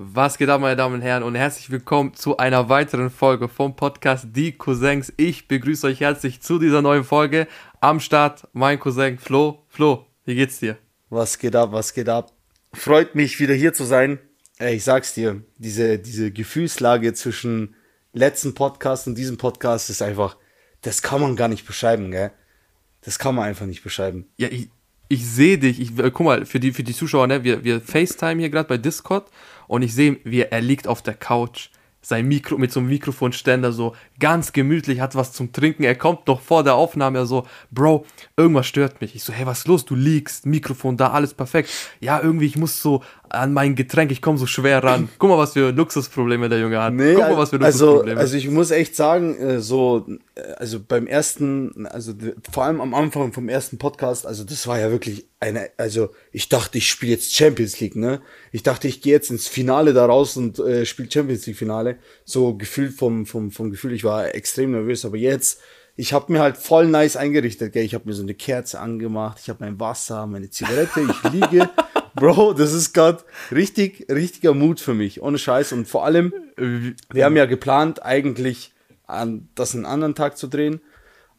Was geht ab, meine Damen und Herren, und herzlich willkommen zu einer weiteren Folge vom Podcast Die Cousins. Ich begrüße euch herzlich zu dieser neuen Folge. Am Start mein Cousin Flo. Flo, wie geht's dir? Was geht ab, was geht ab? Freut mich, wieder hier zu sein. Ey, ich sag's dir, diese, diese Gefühlslage zwischen letzten Podcast und diesem Podcast ist einfach, das kann man gar nicht beschreiben, gell? Das kann man einfach nicht beschreiben. Ja, ich, ich sehe dich. Ich, äh, guck mal, für die, für die Zuschauer, ne, wir, wir FaceTime hier gerade bei Discord und ich sehe, wie er liegt auf der Couch, sein Mikro mit so einem Mikrofonständer so ganz gemütlich, hat was zum Trinken. Er kommt noch vor der Aufnahme, er so, Bro, irgendwas stört mich. Ich so, hey, was ist los? Du liegst, Mikrofon da, alles perfekt. Ja, irgendwie, ich muss so an mein Getränk, ich komme so schwer ran. Guck mal, was für Luxusprobleme der Junge hat. Nee, Guck mal, was für Luxusprobleme. Also, also ich muss echt sagen, äh, so, äh, also beim ersten, also vor allem am Anfang vom ersten Podcast, also das war ja wirklich eine, also ich dachte, ich spiele jetzt Champions League, ne? Ich dachte, ich gehe jetzt ins Finale da raus und äh, spiele Champions League Finale. So gefühlt vom, vom, vom Gefühl, ich war extrem nervös, aber jetzt, ich habe mir halt voll nice eingerichtet, gell? Ich habe mir so eine Kerze angemacht, ich habe mein Wasser, meine Zigarette, ich liege. Bro, das ist gerade richtig, richtiger Mut für mich, ohne Scheiß. Und vor allem, wir haben ja geplant, eigentlich an, das einen anderen Tag zu drehen.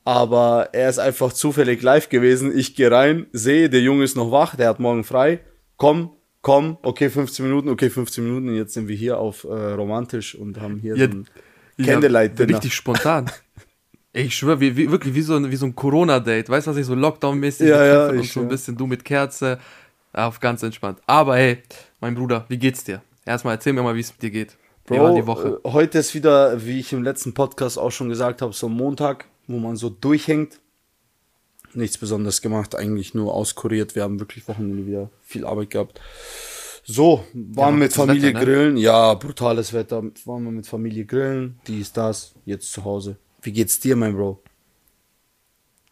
Aber er ist einfach zufällig live gewesen. Ich gehe rein, sehe, der Junge ist noch wach, der hat morgen frei. Komm, komm, okay, 15 Minuten, okay, 15 Minuten. Und jetzt sind wir hier auf äh, romantisch und haben hier ja, so Candlelight ja, Richtig spontan. Ich schwöre, wie, wie, wirklich wie so ein, wie so ein Corona-Date. Weißt du, was ich so Lockdown-mäßig ja, ja, und so ein bisschen du mit Kerze. Auf ganz entspannt. Aber hey, mein Bruder, wie geht's dir? Erstmal erzähl mir mal, wie es mit dir geht. Bro, wie war die Woche? Äh, heute ist wieder, wie ich im letzten Podcast auch schon gesagt habe, so ein Montag, wo man so durchhängt. Nichts Besonderes gemacht, eigentlich nur auskuriert. Wir haben wirklich Wochenende wieder viel Arbeit gehabt. So, waren ja, mit Familie Wetter, ne? grillen. Ja, brutales Wetter. Waren wir mit Familie grillen. Dies, das. Jetzt zu Hause. Wie geht's dir, mein Bro?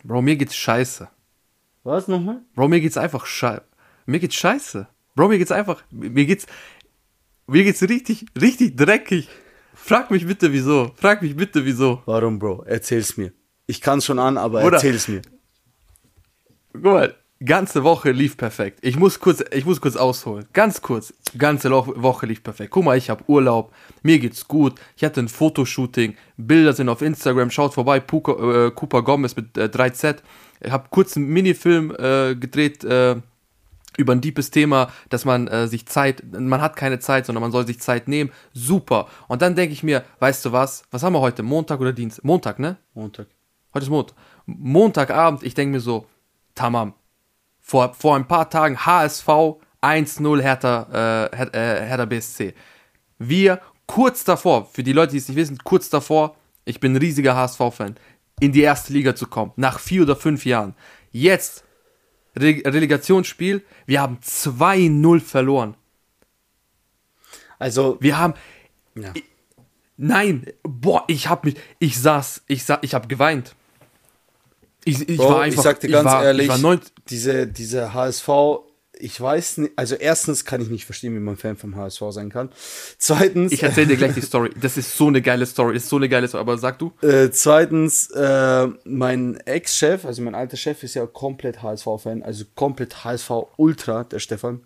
Bro, mir geht's scheiße. Was nochmal? Bro, mir geht's einfach scheiße. Mir geht's scheiße. Bro, mir geht's einfach. Mir geht's. Mir geht's richtig, richtig dreckig. Frag mich bitte wieso. Frag mich bitte wieso. Warum, Bro? Erzähl's mir. Ich kann's schon an, aber Oder, erzähl's mir. Guck mal, ganze Woche lief perfekt. Ich muss kurz, ich muss kurz ausholen. Ganz kurz. Ganze Woche lief perfekt. Guck mal, ich habe Urlaub. Mir geht's gut. Ich hatte ein Fotoshooting. Bilder sind auf Instagram. Schaut vorbei. Puka, äh, Cooper Gomez mit äh, 3Z. Ich habe kurz einen Minifilm äh, gedreht. Äh, über ein deepes Thema, dass man äh, sich Zeit, man hat keine Zeit, sondern man soll sich Zeit nehmen. Super. Und dann denke ich mir, weißt du was? Was haben wir heute? Montag oder Dienstag? Montag, ne? Montag. Heute ist Montag. Montagabend, ich denke mir so, tamam. Vor, vor ein paar Tagen HSV 1-0 Hertha, äh, äh, Hertha BSC. Wir kurz davor, für die Leute, die es nicht wissen, kurz davor, ich bin ein riesiger HSV-Fan, in die erste Liga zu kommen, nach vier oder fünf Jahren. Jetzt Re Relegationsspiel, wir haben 2-0 verloren. Also. Wir haben. Ja. Ich, nein, boah, ich hab mich. Ich saß, ich saß, ich hab geweint. Ich, ich Bro, war einfach. Ich sag dir ganz war, ehrlich, diese, diese HSV ich weiß nicht, also erstens kann ich nicht verstehen, wie man Fan vom HSV sein kann. Zweitens. Ich erzähle dir gleich die Story. Das ist so eine geile Story. Das ist so eine geile Story. Aber sag du. Äh, zweitens, äh, mein Ex-Chef, also mein alter Chef ist ja komplett HSV-Fan, also komplett HSV-Ultra, der Stefan.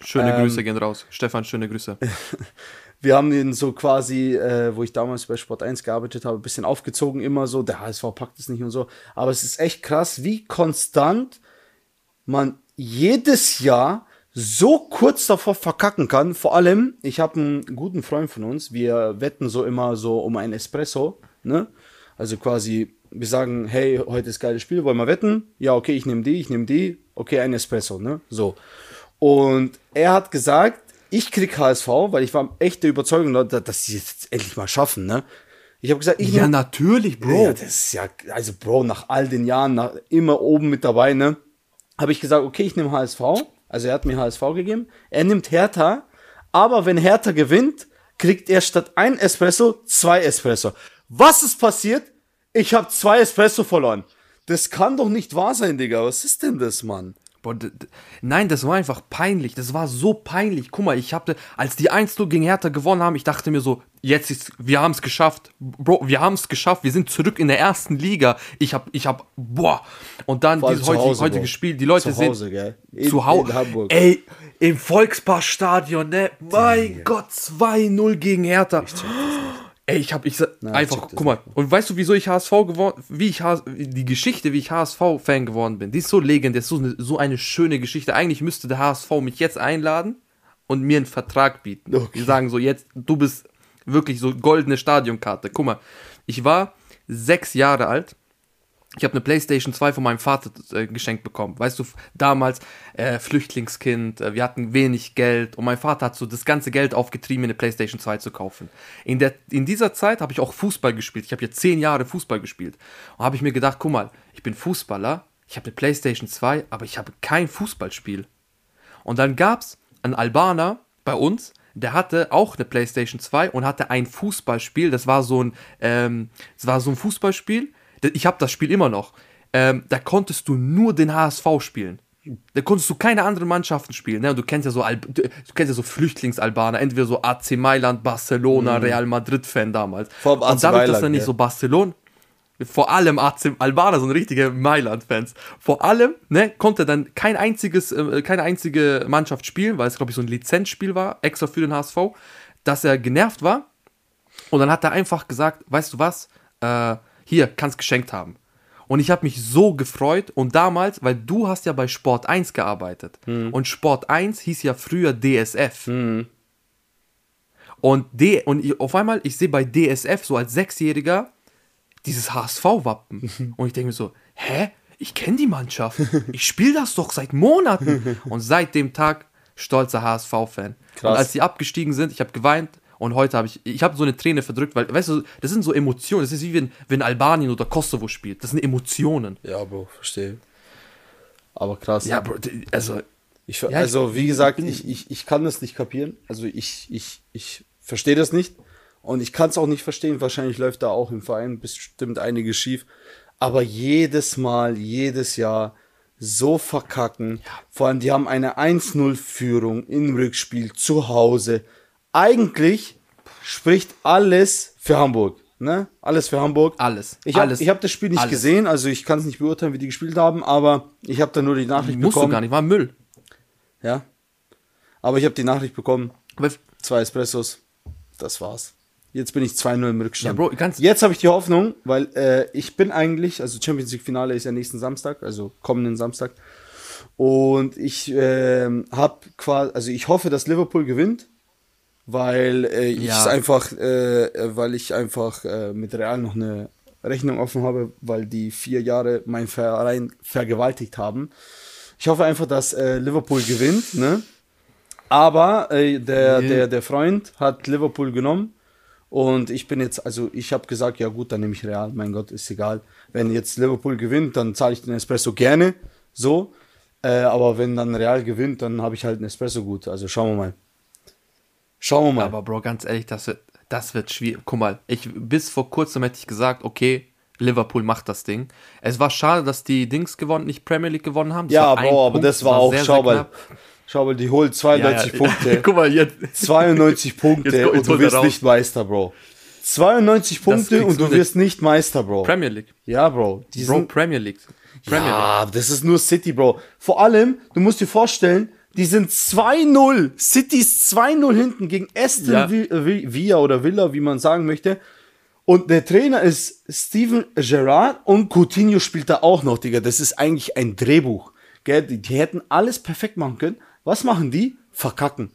Schöne ähm, Grüße gehen raus. Stefan, schöne Grüße. wir haben ihn so quasi, äh, wo ich damals bei Sport 1 gearbeitet habe, ein bisschen aufgezogen, immer so, der HSV packt es nicht und so. Aber es ist echt krass, wie konstant man jedes Jahr so kurz davor verkacken kann. Vor allem, ich habe einen guten Freund von uns, wir wetten so immer so um ein Espresso, ne? Also quasi, wir sagen, hey, heute ist geiles Spiel, wollen wir wetten? Ja, okay, ich nehme die, ich nehme die, okay, ein Espresso, ne? So. Und er hat gesagt, ich krieg HSV, weil ich war echt der Überzeugung, dass sie es jetzt endlich mal schaffen, ne? Ich habe gesagt, ich Ja, natürlich, Bro. Ja, das ist ja, also Bro, nach all den Jahren, nach, immer oben mit dabei, ne? habe ich gesagt, okay, ich nehme HSV. Also er hat mir HSV gegeben. Er nimmt Hertha. Aber wenn Hertha gewinnt, kriegt er statt ein Espresso zwei Espresso. Was ist passiert? Ich habe zwei Espresso verloren. Das kann doch nicht wahr sein, Digga. Was ist denn das, Mann? Boah, nein, das war einfach peinlich. Das war so peinlich. Guck mal, ich hatte, als die 1 gegen Hertha gewonnen haben, ich dachte mir so, jetzt ist, wir haben es geschafft. Bro, wir haben es geschafft. Wir sind zurück in der ersten Liga. Ich hab, ich hab, boah. Und dann dieses zu heutige, Hause, heutige. Spiel, die Leute Zu sind Hause, gell? In- zu Hause. Ey, im Volksparkstadion, ne? Mein Gott, 2-0 gegen Hertha. Ey, ich hab, ich ich einfach, guck mal, und weißt du, wieso ich HSV geworden, wie ich HS, die Geschichte, wie ich HSV-Fan geworden bin, die ist so legendär, ist so eine, so eine schöne Geschichte. Eigentlich müsste der HSV mich jetzt einladen und mir einen Vertrag bieten. Okay. Die sagen so, jetzt, du bist wirklich so goldene Stadionkarte. Guck mal, ich war sechs Jahre alt. Ich habe eine Playstation 2 von meinem Vater äh, geschenkt bekommen. Weißt du, damals äh, Flüchtlingskind, äh, wir hatten wenig Geld und mein Vater hat so das ganze Geld aufgetrieben, mir eine Playstation 2 zu kaufen. In, der, in dieser Zeit habe ich auch Fußball gespielt. Ich habe jetzt zehn Jahre Fußball gespielt. Und habe ich mir gedacht, guck mal, ich bin Fußballer, ich habe eine Playstation 2, aber ich habe kein Fußballspiel. Und dann gab es einen Albaner bei uns, der hatte auch eine PlayStation 2 und hatte ein Fußballspiel. Das war so ein, ähm, das war so ein Fußballspiel. Ich habe das Spiel immer noch. Ähm, da konntest du nur den HSV spielen. Da konntest du keine anderen Mannschaften spielen. Ne? Und du kennst ja so Alb du kennst ja so Flüchtlingsalbaner, entweder so AC Mailand, Barcelona, Real Madrid-Fan damals. Mhm. Vor allem AC und dadurch, dass Mailand, er nicht ja. so Barcelona, vor allem AC Albaner sind richtige Mailand-Fans. Vor allem ne, konnte dann kein einziges, äh, keine einzige Mannschaft spielen, weil es, glaube ich, so ein Lizenzspiel war, extra für den HSV, dass er genervt war. Und dann hat er einfach gesagt, weißt du was, äh, hier, kannst geschenkt haben. Und ich habe mich so gefreut und damals, weil du hast ja bei Sport 1 gearbeitet und Sport 1 hieß ja früher DSF. Und, D und ich, auf einmal, ich sehe bei DSF so als Sechsjähriger dieses HSV-Wappen. Und ich denke mir so, hä? Ich kenne die Mannschaft. Ich spiele das doch seit Monaten. Und seit dem Tag stolzer HSV-Fan. Und als sie abgestiegen sind, ich habe geweint und heute habe ich, ich habe so eine Träne verdrückt, weil, weißt du, das sind so Emotionen. Das ist wie wenn, wenn Albanien oder Kosovo spielt. Das sind Emotionen. Ja, Bro, verstehe. Aber krass. Ja, Bro, also, Ich, Ja, also, ich- wie gesagt, ich, ich, ich kann das nicht kapieren. Also, ich, ich, ich verstehe das nicht. Und ich kann es auch nicht verstehen. Wahrscheinlich läuft da auch im Verein bestimmt einiges schief. Aber jedes Mal, jedes Jahr so verkacken. Vor allem, die haben eine 1-0-Führung im Rückspiel zu Hause. Eigentlich spricht alles für Hamburg. Ne? Alles für Hamburg. Alles. Ich habe hab das Spiel nicht Alles. gesehen, also ich kann es nicht beurteilen, wie die gespielt haben, aber ich habe da nur die Nachricht musst du bekommen. gar nicht, war Müll. Ja. Aber ich habe die Nachricht bekommen. Zwei Espressos. Das war's. Jetzt bin ich 2-0 im Rückstand. Ja, Bro, Jetzt habe ich die Hoffnung, weil äh, ich bin eigentlich, also Champions League Finale ist ja nächsten Samstag, also kommenden Samstag. Und ich ähm, habe quasi, also ich hoffe, dass Liverpool gewinnt, weil äh, ich Ja. einfach, äh, weil ich einfach äh, mit Real noch eine Rechnung offen habe, weil die vier Jahre meinen Verein vergewaltigt haben. Ich hoffe einfach, dass äh, Liverpool gewinnt, ne? Aber äh, der, Nee. der, der Freund hat Liverpool genommen und ich bin jetzt, also ich habe gesagt, ja gut, dann nehme ich Real, mein Gott, ist egal. Wenn jetzt Liverpool gewinnt, dann zahle ich den Espresso gerne, so. Äh, aber wenn dann Real gewinnt, dann habe ich halt einen Espresso gut. Also schauen wir mal. Schauen wir mal. Aber Bro, ganz ehrlich, das wird, das wird schwierig. Guck mal, ich, bis vor kurzem hätte ich gesagt, okay, Liverpool macht das Ding. Es war schade, dass die Dings gewonnen, nicht Premier League gewonnen haben. Das ja, war Bro, aber Punkt, das war auch, sehr, sehr schau mal, knapp. schau mal, die holt 92 Ja, ja. Punkte. Guck mal, jetzt. 92 Punkte Jetzt- und du wirst nicht Meister, Bro. 92 Punkte und du du wirst nicht Meister, Bro. Premier League. ja, Bro. Die Bro, Premier League. Premier League. ja, das ist nur City, Bro. Vor allem, du musst dir vorstellen, die sind 2-0. City ist 2-0 hinten gegen Aston Ja. Vi- Villa oder Villa, wie man sagen möchte. Und der Trainer ist Steven Gerrard und Coutinho spielt da auch noch, Digga. Das ist eigentlich ein Drehbuch. Gell? Die, die hätten alles perfekt machen können. Was machen die? Verkacken.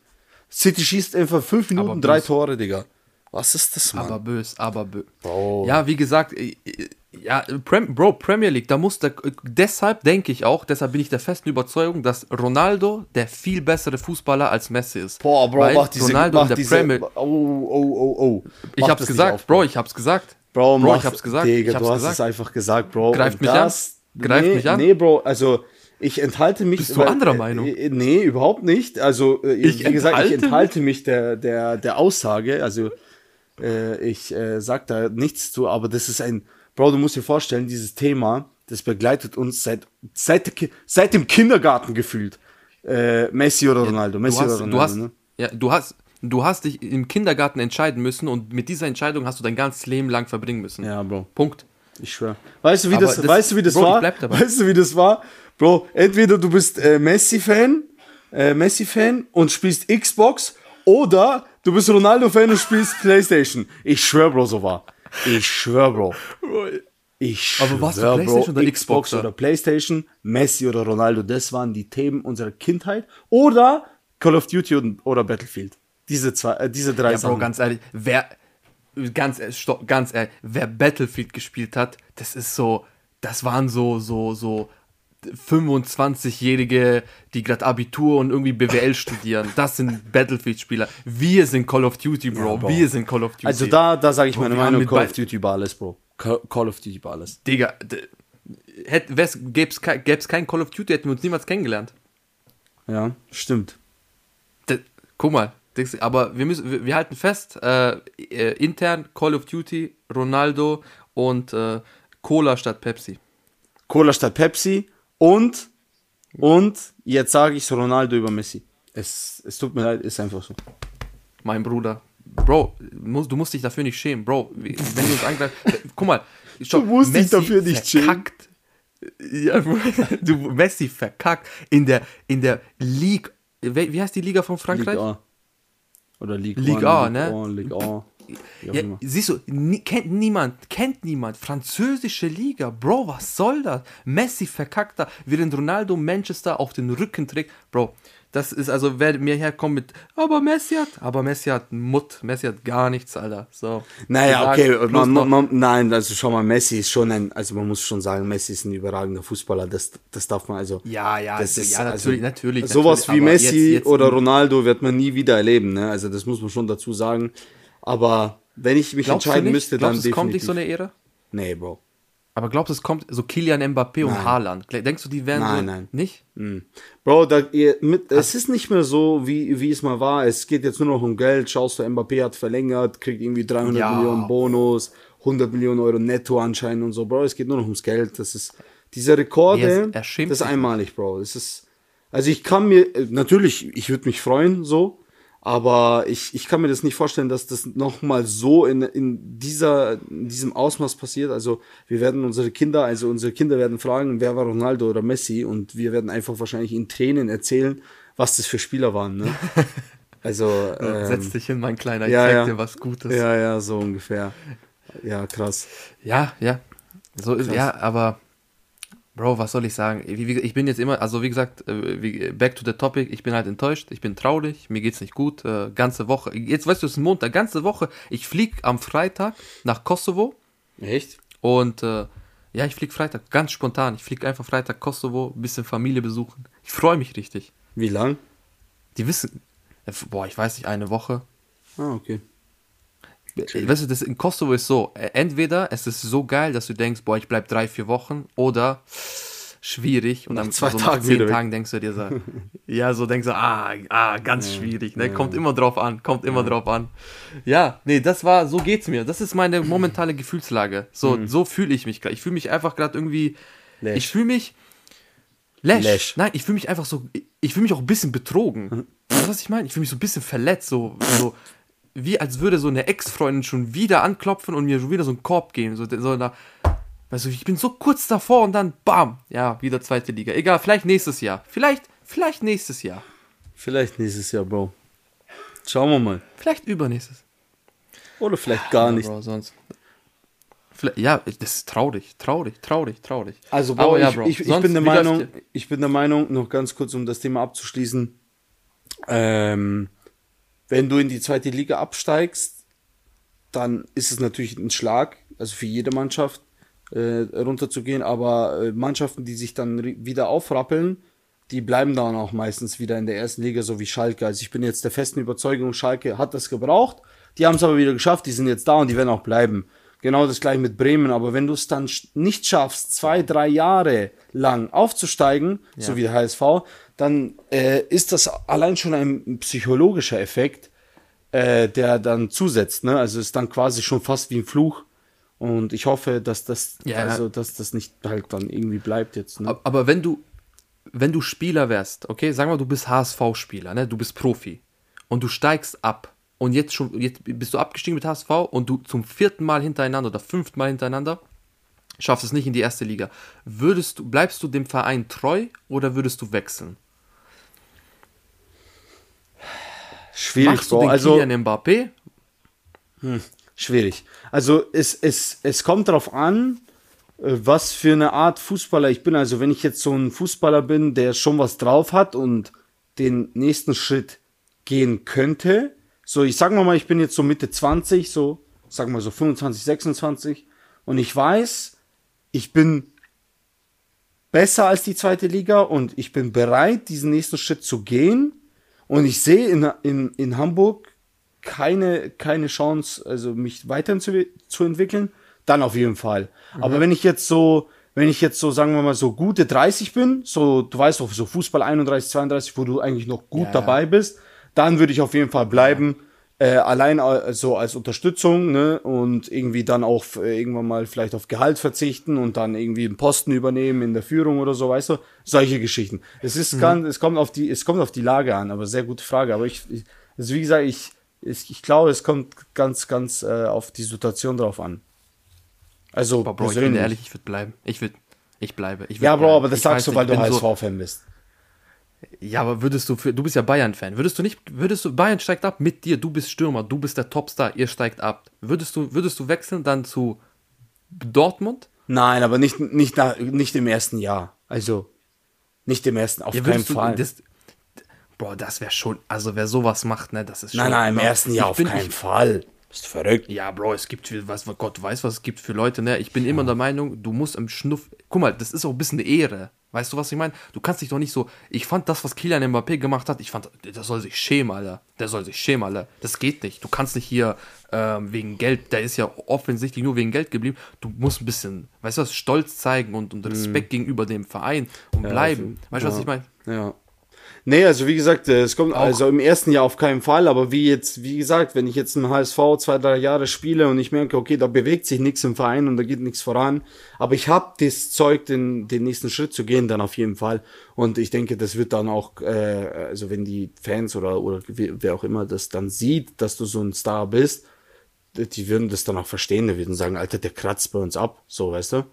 City schießt einfach fünf Minuten, drei. Tore, Digga. Was ist das, Mann? Aber bös, aber bös. Bro. Ja, wie gesagt, äh, äh, ja, Prem, Bro, Premier League, da muss der, deshalb denke ich auch, deshalb bin ich der festen Überzeugung, dass Ronaldo der viel bessere Fußballer als Messi ist. Boah, Bro, Weil mach diese, Ronaldo mach in der diese, Premier oh, oh, oh, oh. Ich Mach hab's das gesagt, auf, Bro, ich hab's gesagt. Bro, Bro, mach, ich hab's gesagt. Digga, ich hab's du hast gesagt. es einfach gesagt, Bro. Greift Und mich an. Greift nee, mich an. Nee, Bro, also ich enthalte mich. Bist du anderer Meinung? Äh, nee, überhaupt nicht. Also, äh, Ich wie gesagt, ich enthalte enthalte mich der, der, der Aussage. Also, äh, ich äh, sag da nichts zu, aber das ist ein. Bro, du musst dir vorstellen, dieses Thema, das begleitet uns seit, seit, seit dem Kindergarten gefühlt. Äh, Messi oder Ronaldo. Messi du hast, oder Ronaldo, du hast, ne? ja, du hast, du hast dich im Kindergarten entscheiden müssen und mit dieser Entscheidung hast du dein ganzes Leben lang verbringen müssen. Ja, Bro. Punkt. Ich schwör. Weißt du, wie Aber das, das- weißt du, wie das Bro, war? Weißt du, wie das war? Bro, entweder du bist äh, Messi-Fan, äh, Messi-Fan und spielst Xbox oder du bist Ronaldo-Fan und spielst Playstation. Ich schwör, Bro, so war. Ich schwör, Bro. Ich schwör, Aber du Bro, Playstation oder Xbox Xboxer? oder Playstation, Messi oder Ronaldo, das waren die Themen unserer Kindheit. Oder Call of Duty oder Battlefield. Diese zwei, äh, diese drei Ja, Bro, Sachen. ganz ehrlich, wer, ganz, ehrlich, stopp, ganz ehrlich, wer Battlefield gespielt hat, das ist so, das waren so, so, so 25-Jährige, die gerade Abitur und irgendwie BWL studieren. Das sind Battlefield-Spieler. Wir sind Call of Duty, Bro. Bro. Wir sind Call of Duty. also da, da sage ich meine Meinung, Call of Duty über alles, Bro. Ca- Call of Duty über alles. Digga, d- hätt, wär's, gäb's, kei- gäb's kein Call of Duty, hätten wir uns niemals kennengelernt. Ja, stimmt. D guck mal, das, aber wir, müssen, wir, wir halten fest, äh, äh, intern Call of Duty, Ronaldo und äh, Cola statt Pepsi. Cola statt Pepsi und und jetzt sage ich Ronaldo über Messi. Es, es tut mir leid, ist einfach so. Mein Bruder. Bro, du musst dich dafür nicht schämen, Bro. Wenn du uns angreifst. Guck mal. schau, Du musst dich dafür nicht schämen. verkackt. Ja, du, Messi verkackt in der, in der League. Wie heißt die Liga von Frankreich? Ligue A. Oder Ligue, Ligue One, A, ne? A, Ligue A. Ja, siehst du, nie, kennt niemand, kennt niemand. Französische Liga, Bro, was soll das? Messi verkackt da, während Ronaldo Manchester auf den Rücken trägt. Bro, das ist also, wer mir herkommt mit, aber Messi hat, aber Messi hat Mutt, Messi hat gar nichts, Alter. So. Naja, okay, man, man, man, nein, also schau mal, Messi ist schon ein, also man muss schon sagen, Messi ist ein überragender Fußballer, das, das darf man also. Ja, ja, das also, ist, ja, natürlich, natürlich. Sowas natürlich, wie Messi jetzt- jetzt- oder Ronaldo wird man nie wieder erleben, ne? Also das muss man schon dazu sagen. Aber wenn ich mich Glaubst entscheiden nicht? müsste, glaubst, dann es kommt nicht definitiv. so eine Ära? Nee, Bro. Aber glaubst du, es kommt so Kilian Mbappé und Nein. Haaland? Denkst du, die werden Nein, so, nein. nicht? Mhm. Bro, da, ihr, mit, es ist nicht mehr so, wie, wie es mal war. Es geht jetzt nur noch um Geld. Schaust du, Mbappé hat verlängert, kriegt irgendwie 300 Ja. Millionen Bonus, 100 Millionen Euro Netto anscheinend und so. Bro, es geht nur noch ums Geld. Das ist, diese Rekorde, ist- schämt das ist einmalig, Bro. Das ist, also ich kann mir, natürlich, ich würde mich freuen, so. Aber ich, ich kann mir das nicht vorstellen, dass das nochmal so in, in, dieser, in diesem Ausmaß passiert. Also wir werden unsere Kinder, also unsere Kinder werden fragen, wer war Ronaldo oder Messi und wir werden einfach wahrscheinlich in Tränen erzählen, was das für Spieler waren. Ne? Also ähm, Setz dich hin, mein Kleiner, ich ja, zeig ja. dir was Gutes. ja, ja, so ungefähr. Ja, krass. Ja, ja. So ist, ja, aber Bro, was soll ich sagen? Ich bin jetzt immer, also wie gesagt, äh, back to the topic, ich bin halt enttäuscht, ich bin traurig, mir geht's nicht gut, äh, ganze Woche. Jetzt weißt du, es ist Montag, ganze Woche. Ich flieg am Freitag nach Kosovo Echt? und äh, ja, ich flieg Freitag, ganz spontan. Ich flieg einfach Freitag Kosovo, bisschen Familie besuchen. Ich freue mich richtig. Wie lang? Die wissen, äh, boah, ich weiß nicht, eine Woche. Ah, okay. Weißt du, das in Kosovo ist so, äh, entweder es ist so geil, dass du denkst, boah, ich bleib drei, vier Wochen, oder schwierig und Nach dann zwei so Tagen nach zehn weg. Tagen denkst du dir so, ja, so denkst du, ah, ah ganz schwierig, ne, kommt immer drauf an, kommt immer drauf an. Ja, nee, das war, so geht's mir, das ist meine momentane Gefühlslage, so, Mhm. so fühle ich mich gerade, ich fühle mich einfach gerade irgendwie, Läsch. ich fühle mich, Lash. Lash. Nein, ich fühle mich einfach so, ich fühle mich auch ein bisschen betrogen. Weißt du, was ich meine? Ich fühle mich so ein bisschen verletzt, so, so wie als würde so eine Ex-Freundin schon wieder anklopfen und mir schon wieder so einen Korb geben. So, so da, weißt du, ich bin so kurz davor und dann bam, ja, wieder zweite Liga. Egal, vielleicht nächstes Jahr. Vielleicht, vielleicht nächstes Jahr. Vielleicht nächstes Jahr, Bro. Schauen wir mal. Vielleicht übernächstes. Oder vielleicht gar Ja, nicht. Bro, sonst. Vielleicht, ja, das ist traurig, traurig, traurig, traurig. Also, Bro, Aber ja, ich, Bro, ich, ich sonst, bin der Meinung, ich bin der Meinung, noch ganz kurz, um das Thema abzuschließen, ähm, wenn du in die zweite Liga absteigst, dann ist es natürlich ein Schlag, also für jede Mannschaft äh, runterzugehen, aber äh, Mannschaften, die sich dann wieder aufrappeln, die bleiben dann auch meistens wieder in der ersten Liga, so wie Schalke. Also ich bin jetzt der festen Überzeugung, Schalke hat das gebraucht, die haben es aber wieder geschafft, die sind jetzt da und die werden auch bleiben. Genau das gleiche mit Bremen, aber wenn du es dann nicht schaffst, zwei, drei Jahre lang aufzusteigen, so wie der HSV, dann äh, ist das allein schon ein psychologischer Effekt, äh, der dann zusetzt. Ne? Also ist dann quasi schon fast wie ein Fluch. Und ich hoffe, dass das, Ja. also, dass das nicht halt dann irgendwie bleibt jetzt. Ne? Ab- Aber wenn du, wenn du Spieler wärst, okay, sagen wir, du bist HSV-Spieler, ne? Du bist Profi und du steigst ab und jetzt schon, jetzt bist du abgestiegen mit HSV und du zum vierten Mal hintereinander oder fünften Mal hintereinander schaffst es nicht in die erste Liga. Würdest du, bleibst du dem Verein treu oder würdest du wechseln? Schwierig, Machst du Bro. den Also, Kylian Mbappé? schwierig. Also, es, es, es kommt darauf an, äh, was für eine Art Fußballer ich bin. Also, wenn ich jetzt so ein Fußballer bin, der schon was drauf hat und den nächsten Schritt gehen könnte, so, ich sag mal mal, ich bin jetzt so Mitte 20, so, sag mal so 25, 26, und ich weiß, ich bin besser als die zweite Liga und ich bin bereit, diesen nächsten Schritt zu gehen. Und ich sehe in, in, in Hamburg keine, keine Chance, also mich weiterhin zu, zu entwickeln, dann auf jeden Fall. Aber wenn ich jetzt so, wenn ich jetzt so, sagen wir mal, so gute 30 bin, so, du weißt auch, so Fußball 31, 32, wo du eigentlich noch gut Ja. dabei bist, dann würde ich auf jeden Fall bleiben. Äh, allein äh, so als Unterstützung, ne, und irgendwie dann auch äh, irgendwann mal vielleicht auf Gehalt verzichten und dann irgendwie einen Posten übernehmen in der Führung oder so, weißt du? Solche Geschichten. Es ist ganz, es kommt auf die, es kommt auf die Lage an, aber sehr gute Frage. Aber ich, ich also wie gesagt, ich, ich, ich glaube, es kommt ganz, ganz äh, auf die Situation drauf an. Also, Boah, Bro, ich bin persönlich. ehrlich, ich würde bleiben. Ich würde, ich bleibe. Ich ja, Bro, aber das Ich sagst du, weil du bin so- HSV-Fan bist. Ja, aber würdest du für, du bist ja Bayern-Fan, würdest du nicht, würdest du, Bayern steigt ab mit dir, du bist Stürmer, du bist der Topstar, ihr steigt ab. Würdest du, würdest du wechseln dann zu Dortmund? Nein, aber nicht, nicht, nicht im ersten Jahr. Also, nicht im ersten, auf Ja, keinen du, Fall. das, boah, das wäre schon, also wer sowas macht, ne, das ist schon. nein, nein, im ersten Jahr auf keinen ich, Fall. Bist du verrückt? Ja, Bro, es gibt viel, was, Gott weiß, was es gibt für Leute, ne? Ich bin immer der Meinung, du musst im Schnuff. Guck mal, das ist auch ein bisschen eine Ehre. Weißt du, was ich meine? Du kannst dich doch nicht so. Ich fand das, was Kylian Mbappé gemacht hat, ich fand, der soll sich schämen, Alter. Der soll sich schämen, Alter. Das geht nicht. Du kannst nicht hier ähm, wegen Geld, der ist ja offensichtlich nur wegen Geld geblieben. Du musst ein bisschen, weißt du was, Stolz zeigen und, und Respekt gegenüber dem Verein und bleiben. Weißt du, was Mhm. ja. ich meine? Ja. Nee, also wie gesagt, äh, es kommt also im ersten Jahr auf keinen Fall, aber wie jetzt, wie gesagt, wenn ich jetzt im HSV zwei, drei Jahre spiele und ich merke, okay, da bewegt sich nichts im Verein und da geht nichts voran, aber ich habe das Zeug, den, den nächsten Schritt zu gehen, dann auf jeden Fall. Und ich denke, das wird dann auch, äh, also wenn die Fans oder, oder wer wer auch immer das dann sieht, dass du so ein Star bist, die würden das dann auch verstehen, die würden sagen, Alter, der kratzt bei uns ab, so, weißt du?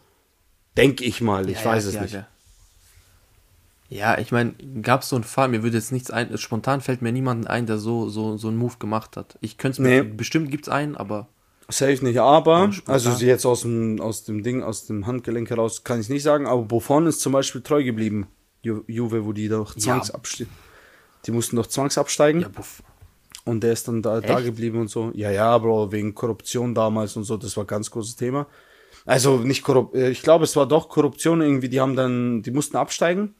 Denk ich mal, ich Ja, weiß ja, es ja, nicht. Ja, ja ich meine, gab es so einen Fall, mir würde jetzt nichts ein, spontan fällt mir niemanden ein, der so, so, so einen Move gemacht hat. Ich könnte es Nee. mir, bestimmt gibt es einen, aber Safe nicht, aber, also sie jetzt aus dem, aus dem Ding, aus dem Handgelenk heraus, kann ich nicht sagen, aber Buffon ist zum Beispiel treu geblieben. Ju Juve, wo die doch Zwangsabstieg. Die mussten doch zwangsabsteigen ja, buff. und der ist dann da, da geblieben und so. Ja, ja, Bro, wegen Korruption damals und so, das war ganz großes Thema. Also nicht Korrupt, äh, ich glaube, es war doch Korruption irgendwie, die haben dann, die mussten absteigen.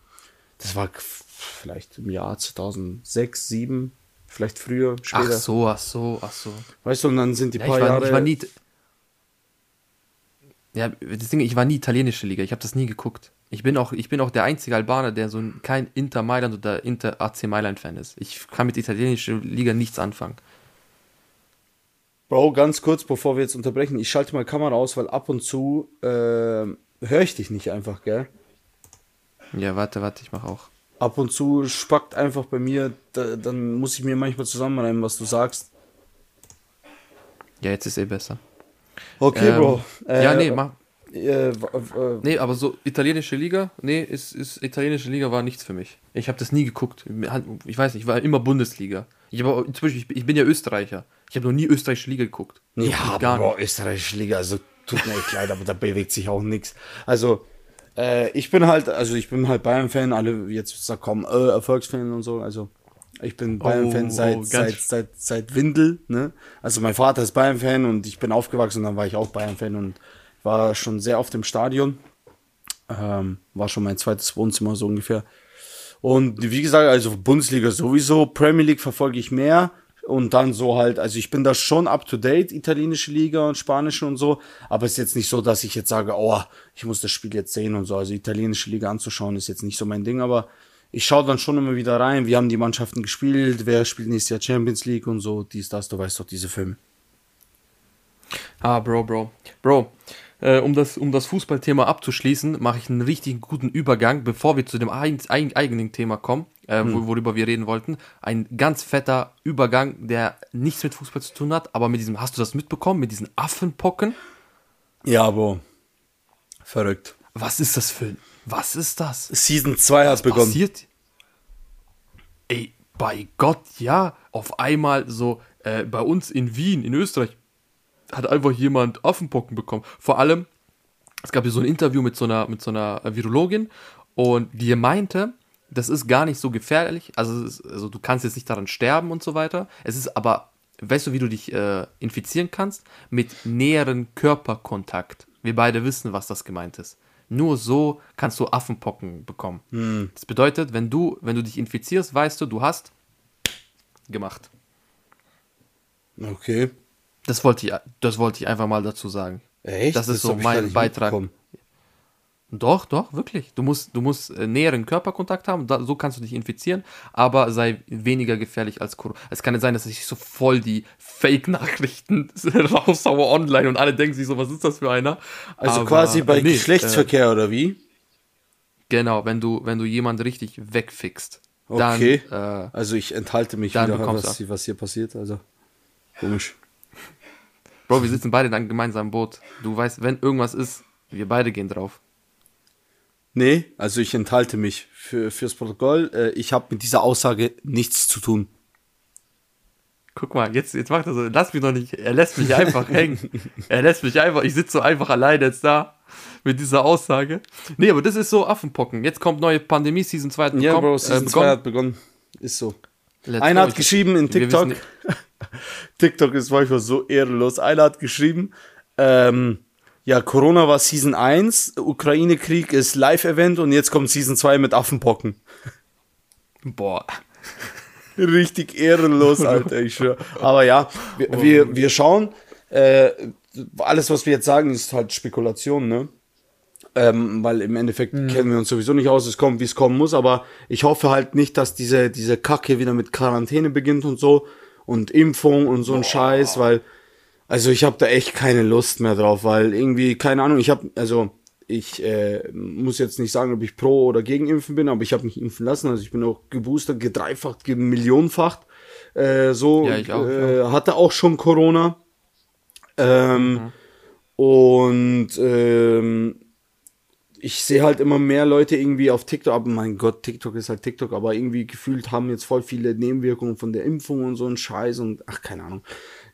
Das war vielleicht im Jahr 2006, 2007, vielleicht früher, Ach später. so, ach so, ach so. Weißt du, und dann sind die Ja, ich, paar war, Jahre. ich war nie. Ja, das Ding, ich war nie italienische Liga, ich habe das nie geguckt. Ich bin auch, ich bin auch der einzige Albaner, der so ein, kein Inter Mailand oder Inter AC Mailand Fan ist. Ich kann mit italienischer Liga nichts anfangen. Bro, ganz kurz, bevor wir jetzt unterbrechen, ich schalte mal Kamera aus, weil ab und zu äh, höre ich dich nicht einfach, gell? Ja, warte, warte, ich mach auch. Ab und zu spackt einfach bei mir, da, dann muss ich mir manchmal zusammenreimen, was du sagst. Ja, jetzt ist eh besser. Okay, Ähm, Bro. Äh, ja, nee, mach. Äh, w- w- Nee, aber so italienische Liga, nee, ist, ist italienische Liga war nichts für mich. Ich habe das nie geguckt. Ich weiß nicht, ich war immer Bundesliga. Ich, hab, zum Beispiel, ich bin- ja Österreicher. Ich habe noch nie österreichische Liga geguckt. Ja, gar Bro, nicht. österreichische Liga, also tut mir echt leid, aber da bewegt sich auch nichts. Also, äh, ich bin halt, also ich bin halt Bayern-Fan, alle jetzt sagen, komm, äh, Erfolgsfan und so, also ich bin Bayern-Fan Oh, seit, oh, seit, seit, seit Windel, ne? Also mein Vater ist Bayern-Fan und ich bin aufgewachsen, dann war ich auch Bayern-Fan und war schon sehr oft im Stadion. Ähm, war schon mein zweites Wohnzimmer so ungefähr. Und wie gesagt, also Bundesliga sowieso, Premier League verfolge ich mehr und dann so halt, also ich bin da schon up to date, italienische Liga und spanische und so, aber es ist jetzt nicht so, dass ich jetzt sage, oh, ich muss das Spiel jetzt sehen und so. Also italienische Liga anzuschauen ist jetzt nicht so mein Ding, aber ich schaue dann schon immer wieder rein, wie haben die Mannschaften gespielt, wer spielt nächstes Jahr Champions League und so, dies, das, du weißt doch diese Filme. Ah, Bro, Bro. Bro, äh, um, das, um das Fußballthema abzuschließen, mache ich einen richtig guten Übergang, bevor wir zu dem ein, ein, eigenen Thema kommen, äh, hm. worüber wir reden wollten. Ein ganz fetter Übergang, der nichts mit Fußball zu tun hat, aber mit diesem, hast du das mitbekommen, mit diesen Affenpocken? Ja, Bro. Verrückt. Was ist das für Was ist das? Season 2 hat begonnen. Passiert? Ey, bei Gott, ja. Auf einmal so äh, bei uns in Wien, in Österreich, hat einfach jemand Affenpocken bekommen. Vor allem, es gab hier so ein Interview mit so einer, mit so einer Virologin und die meinte, das ist gar nicht so gefährlich. Also, ist, also du kannst jetzt nicht daran sterben und so weiter. Es ist aber, weißt du, wie du dich äh, infizieren kannst? Mit näheren Körperkontakt. Wir beide wissen, was das gemeint ist. Nur so kannst du Affenpocken bekommen. Hm. Das bedeutet, wenn du, wenn du dich infizierst, weißt du, du hast gemacht. Okay. Das wollte ich, das wollte ich einfach mal dazu sagen. Echt? Das ist das so mein Beitrag. Doch, doch, wirklich. Du musst, du musst äh, näheren Körperkontakt haben, da, so kannst du dich infizieren, aber sei weniger gefährlich als Corona. Es kann nicht sein, dass ich so voll die Fake-Nachrichten raushaue online und alle denken sich so, was ist das für einer? Also aber, quasi bei nee, Geschlechtsverkehr äh, oder wie? Genau, wenn du, wenn du jemand richtig wegfixt. Okay. Dann, äh, also ich enthalte mich wieder, was, was hier passiert. Also komisch. Bro, wir sitzen beide in einem gemeinsamen Boot. Du weißt, wenn irgendwas ist, wir beide gehen drauf. Nee, also ich enthalte mich für, fürs Protokoll. Äh, ich habe mit dieser Aussage nichts zu tun. Guck mal, jetzt, jetzt macht er so, lass mich doch nicht, er lässt mich einfach hängen. Er lässt mich einfach, ich sitze so einfach alleine jetzt da mit dieser Aussage. Nee, aber das ist so Affenpocken. Jetzt kommt neue Pandemie, Season 2 Ja, bekommen, Bro, Season äh, 2 hat begonnen. Ist so. Let's Einer hat geschrieben in TikTok, TikTok ist manchmal so ehrenlos. Einer hat geschrieben, ähm, ja, Corona war Season 1, Ukraine-Krieg ist Live-Event und jetzt kommt Season 2 mit Affenpocken. Boah. Richtig ehrenlos, Alter, ich schwör. Aber ja, wir, oh. wir, wir schauen. Äh, alles, was wir jetzt sagen, ist halt Spekulation, ne? Ähm, weil im Endeffekt mhm. kennen wir uns sowieso nicht aus, es kommt, wie es kommen muss, aber ich hoffe halt nicht, dass diese, diese Kacke wieder mit Quarantäne beginnt und so, und Impfung und so ein Scheiß, weil also ich habe da echt keine Lust mehr drauf, weil irgendwie keine Ahnung, ich habe also ich äh, muss jetzt nicht sagen, ob ich pro oder gegen Impfen bin, aber ich habe mich impfen lassen, also ich bin auch geboostert, gedreifacht, gemillionenfacht. Äh, so ja, ich auch, äh, hatte auch schon Corona. Ähm, mhm. Und ähm, ich sehe halt immer mehr Leute irgendwie auf TikTok, aber mein Gott, TikTok ist halt TikTok, aber irgendwie gefühlt haben jetzt voll viele Nebenwirkungen von der Impfung und so ein Scheiß und ach, keine Ahnung.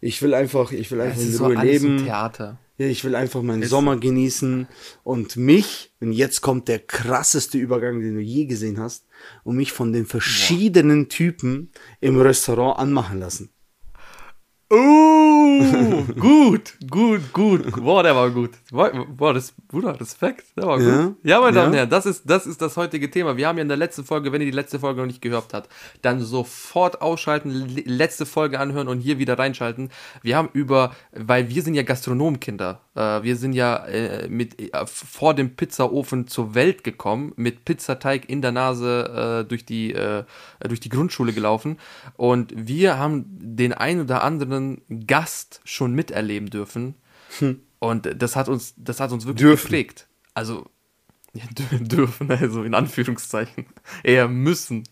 Ich will einfach, ich will einfach in Ruhe so leben. Theater. Ja, ich will einfach meinen ist Sommer genießen und mich, und jetzt kommt der krasseste Übergang, den du je gesehen hast, und mich von den verschiedenen Boah. Typen im Restaurant anmachen lassen. Uh, gut, gut, gut. Boah, der war gut. Boah, das, Bruder, Respekt, der war ja, gut. Ja, meine Damen und Herren, das ist, das ist das heutige Thema. Wir haben ja in der letzten Folge, wenn ihr die letzte Folge noch nicht gehört habt, dann sofort ausschalten, letzte Folge anhören und hier wieder reinschalten. Wir haben über, weil wir sind ja Gastronomkinder. Äh, wir sind ja äh, mit, äh, vor dem Pizzaofen zur Welt gekommen, mit Pizzateig in der Nase durch, die, durch die Grundschule gelaufen. Und wir haben den ein oder anderen Gast schon miterleben dürfen. Hm. Und das hat uns, das hat uns wirklich dürfen. geprägt. Also, ja, dürfen, also in Anführungszeichen. Eher müssen.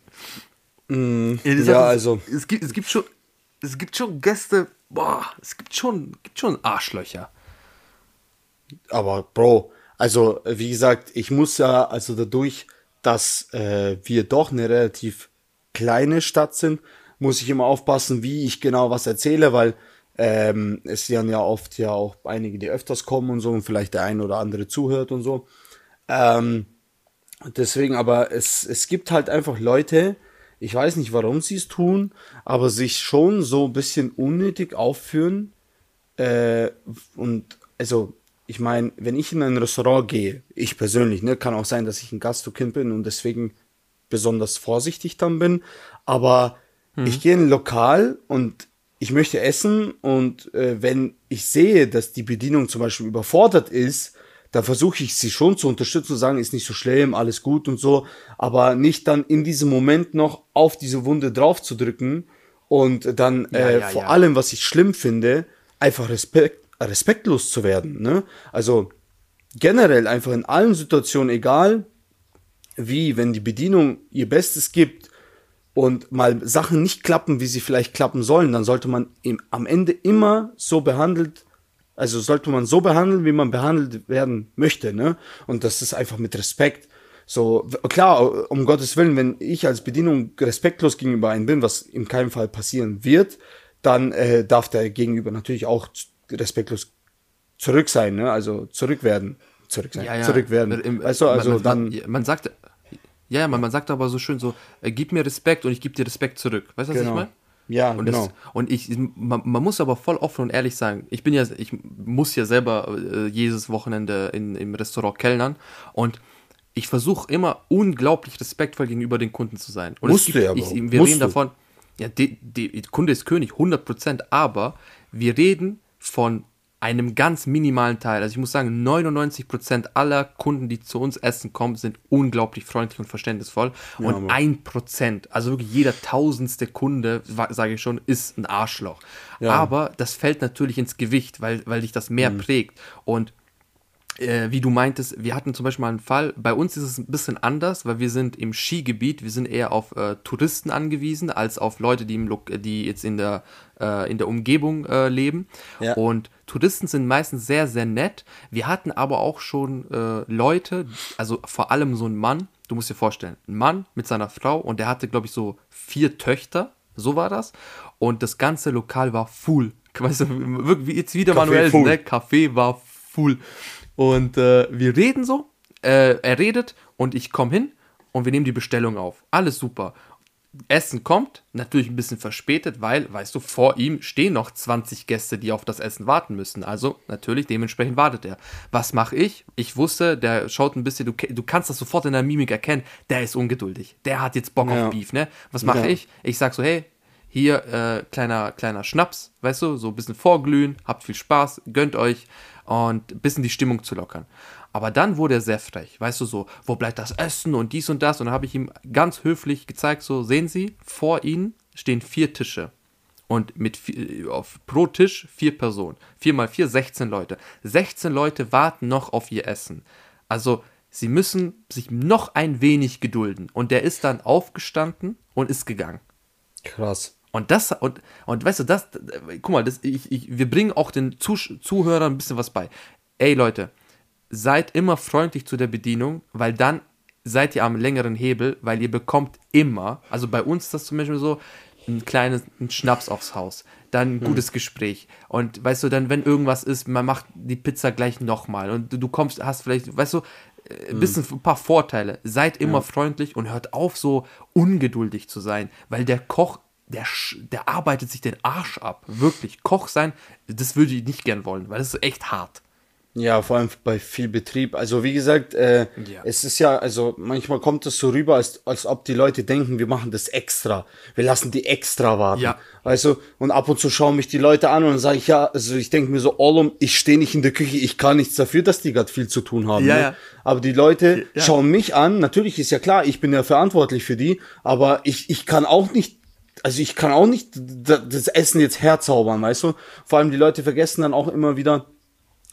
Mm, ja, ja also. Es gibt, es gibt schon, es gibt schon Gäste, boah, es gibt schon, gibt schon Arschlöcher. Aber, Bro, also, wie gesagt, ich muss ja, also dadurch, dass äh, wir doch eine relativ kleine Stadt sind, muss ich immer aufpassen, wie ich genau was erzähle, weil ähm, es sind ja oft ja auch einige, die öfters kommen und so und vielleicht der ein oder andere zuhört und so. Ähm, deswegen, aber es, es gibt halt einfach Leute, ich weiß nicht, warum sie es tun, aber sich schon so ein bisschen unnötig aufführen. Äh, und also, ich meine, wenn ich in ein Restaurant gehe, ich persönlich, ne, kann auch sein, dass ich ein Gastrokind bin und deswegen besonders vorsichtig dann bin, aber hm. ich gehe in ein Lokal und ich möchte essen und äh, wenn ich sehe, dass die Bedienung zum Beispiel überfordert ist, dann versuche ich sie schon zu unterstützen, zu sagen, ist nicht so schlimm, alles gut und so, aber nicht dann in diesem Moment noch auf diese Wunde drauf zu drücken und dann ja, äh, ja, vor ja. allem, was ich schlimm finde, einfach Respekt, respektlos zu werden. Ne? Also generell einfach in allen Situationen, egal wie, wenn die Bedienung ihr Bestes gibt und mal Sachen nicht klappen, wie sie vielleicht klappen sollen, dann sollte man im, am Ende immer so behandelt, also sollte man so behandeln, wie man behandelt werden möchte, ne? Und das ist einfach mit Respekt. So, klar, um Gottes Willen, wenn ich als Bedienung respektlos gegenüber einem bin, was in keinem Fall passieren wird, dann äh, darf der Gegenüber natürlich auch respektlos zurück sein, ne? also zurück werden. Zurück sein, Ja, ja. zurück werden. Im- weißt du, also man, dann, Man, man sagt, ja, ja, man, man sagt aber so schön so, äh, gib mir Respekt und ich gebe dir Respekt zurück. Weißt du, was Genau. ich meine? ja, Und, genau. das, und ich, man, man muss aber voll offen und ehrlich sagen, ich bin ja, ich muss ja selber äh, jedes Wochenende in, im Restaurant kellnern und ich versuche immer unglaublich respektvoll gegenüber den Kunden zu sein. Und Musst du ja, ich, Bro. wir Musst reden du. davon, ja, die, die Kunde ist König, 100%, aber wir reden von einem ganz minimalen Teil. Also ich muss sagen, 99% aller Kunden, die zu uns essen kommen, sind unglaublich freundlich und verständnisvoll. und ein Prozent, also wirklich jeder tausendste Kunde, sage ich schon, ist ein Arschloch. Aber das fällt natürlich ins Gewicht, weil, weil dich das mehr Mhm. prägt. Und äh, wie du meintest, wir hatten zum Beispiel mal einen Fall, bei uns ist es ein bisschen anders, weil wir sind im Skigebiet, wir sind eher auf äh, Touristen angewiesen, als auf Leute, die, im Lo die jetzt in der, äh, in der Umgebung äh, leben. Ja. Und Touristen sind meistens sehr, sehr nett. Wir hatten aber auch schon äh, Leute, also vor allem so ein Mann, du musst dir vorstellen, ein Mann mit seiner Frau und der hatte, glaube ich, so vier Töchter, so war das. Und das ganze Lokal war full. Weißt du, wirklich, jetzt wieder Café Manuel, full. ne? Café war full. Und äh, wir reden so, äh, er redet und ich komme hin und wir nehmen die Bestellung auf. Alles super. Essen kommt, natürlich ein bisschen verspätet, weil, weißt du, vor ihm stehen noch 20 Gäste, die auf das Essen warten müssen. Also natürlich, dementsprechend wartet er. Was mache ich? Ich wusste, der schaut ein bisschen, du, du kannst das sofort in der Mimik erkennen, der ist ungeduldig. Der hat jetzt Bock Ja. auf Beef, ne? Was mache Ja. ich? Ich sag so, hey, hier, äh, kleiner, kleiner Schnaps, weißt du, so ein bisschen vorglühen, habt viel Spaß, gönnt euch und ein bisschen die Stimmung zu lockern. Aber dann wurde er sehr frech, weißt du, so, wo bleibt das Essen und dies und das? Und dann habe ich ihm ganz höflich gezeigt, so, sehen Sie, vor Ihnen stehen vier Tische. Und mit vier, auf, pro Tisch vier Personen. Vier mal vier, 16 Leute. 16 Leute warten noch auf ihr Essen. Also, sie müssen sich noch ein wenig gedulden. Und der ist dann aufgestanden und ist gegangen. Krass. Und das, und, und weißt du, das, guck mal, das, ich, ich, wir bringen auch den Zusch Zuhörern ein bisschen was bei. Ey Leute, seid immer freundlich zu der Bedienung, weil dann seid ihr am längeren Hebel, weil ihr bekommt immer, also bei uns ist das zum Beispiel so, ein kleines ein Schnaps aufs Haus, dann ein gutes Gespräch und weißt du, dann wenn irgendwas ist, man macht die Pizza gleich nochmal und du, kommst, hast vielleicht, weißt du, äh, ein bisschen ein paar Vorteile. Seid immer freundlich und hört auf, so ungeduldig zu sein, weil der Koch, der, der arbeitet sich den Arsch ab. Wirklich. Koch sein, das würde ich nicht gern wollen, weil das ist echt hart. Ja, vor allem bei viel Betrieb. Also wie gesagt, äh, Ja. es ist ja, also manchmal kommt es so rüber, als, als ob die Leute denken, wir machen das extra. Wir lassen die extra warten. Ja. Du, und ab und zu schauen mich die Leute an und dann sage ich, ja, also ich denke mir so, Ollum, ich stehe nicht in der Küche, ich kann nichts dafür, dass die gerade viel zu tun haben. Ja, ne? ja. Aber die Leute Ja. schauen mich an, natürlich ist ja klar, ich bin ja verantwortlich für die, aber ich, ich kann auch nicht also ich kann auch nicht das Essen jetzt herzaubern, weißt du? Vor allem die Leute vergessen dann auch immer wieder,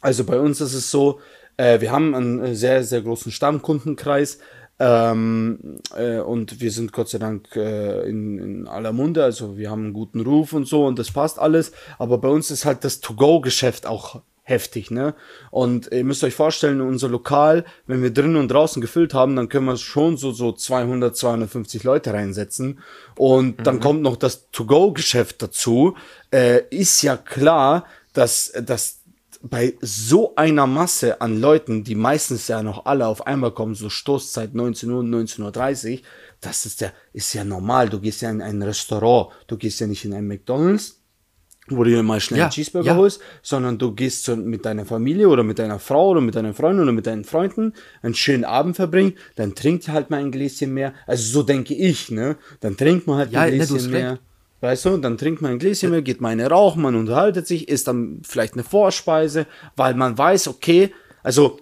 also bei uns ist es so, äh, wir haben einen äh, sehr, sehr großen Stammkundenkreis ähm, äh, und wir sind Gott sei Dank äh, in, in aller Munde, also wir haben einen guten Ruf und so und das passt alles, aber bei uns ist halt das To-Go-Geschäft auch heftig, ne? Und ihr müsst euch vorstellen, unser Lokal, wenn wir drinnen und draußen gefüllt haben, dann können wir schon so, so 200, 250 Leute reinsetzen. Und dann kommt noch das To-Go-Geschäft dazu. Äh, ist ja klar, dass, dass bei so einer Masse an Leuten, die meistens ja noch alle auf einmal kommen, so Stoßzeit 19 Uhr, 19.30 Uhr, das ist ja, ist ja normal. Du gehst ja in ein Restaurant, du gehst ja nicht in ein McDonalds, wo du dir mal schnell Ja, einen Cheeseburger ja. holst, sondern du gehst so mit deiner Familie oder mit deiner Frau oder mit deinen Freunden oder mit deinen Freunden einen schönen Abend verbringen, dann trinkt ihr halt mal ein Gläschen mehr. Also so denke ich, ne? Dann trinkt man halt Ja, ein ne, Gläschen hast mehr. recht. Weißt du, dann trinkt man ein Gläschen mehr, geht mal eine rauchen, man unterhaltet sich, isst dann vielleicht eine Vorspeise, weil man weiß, okay, also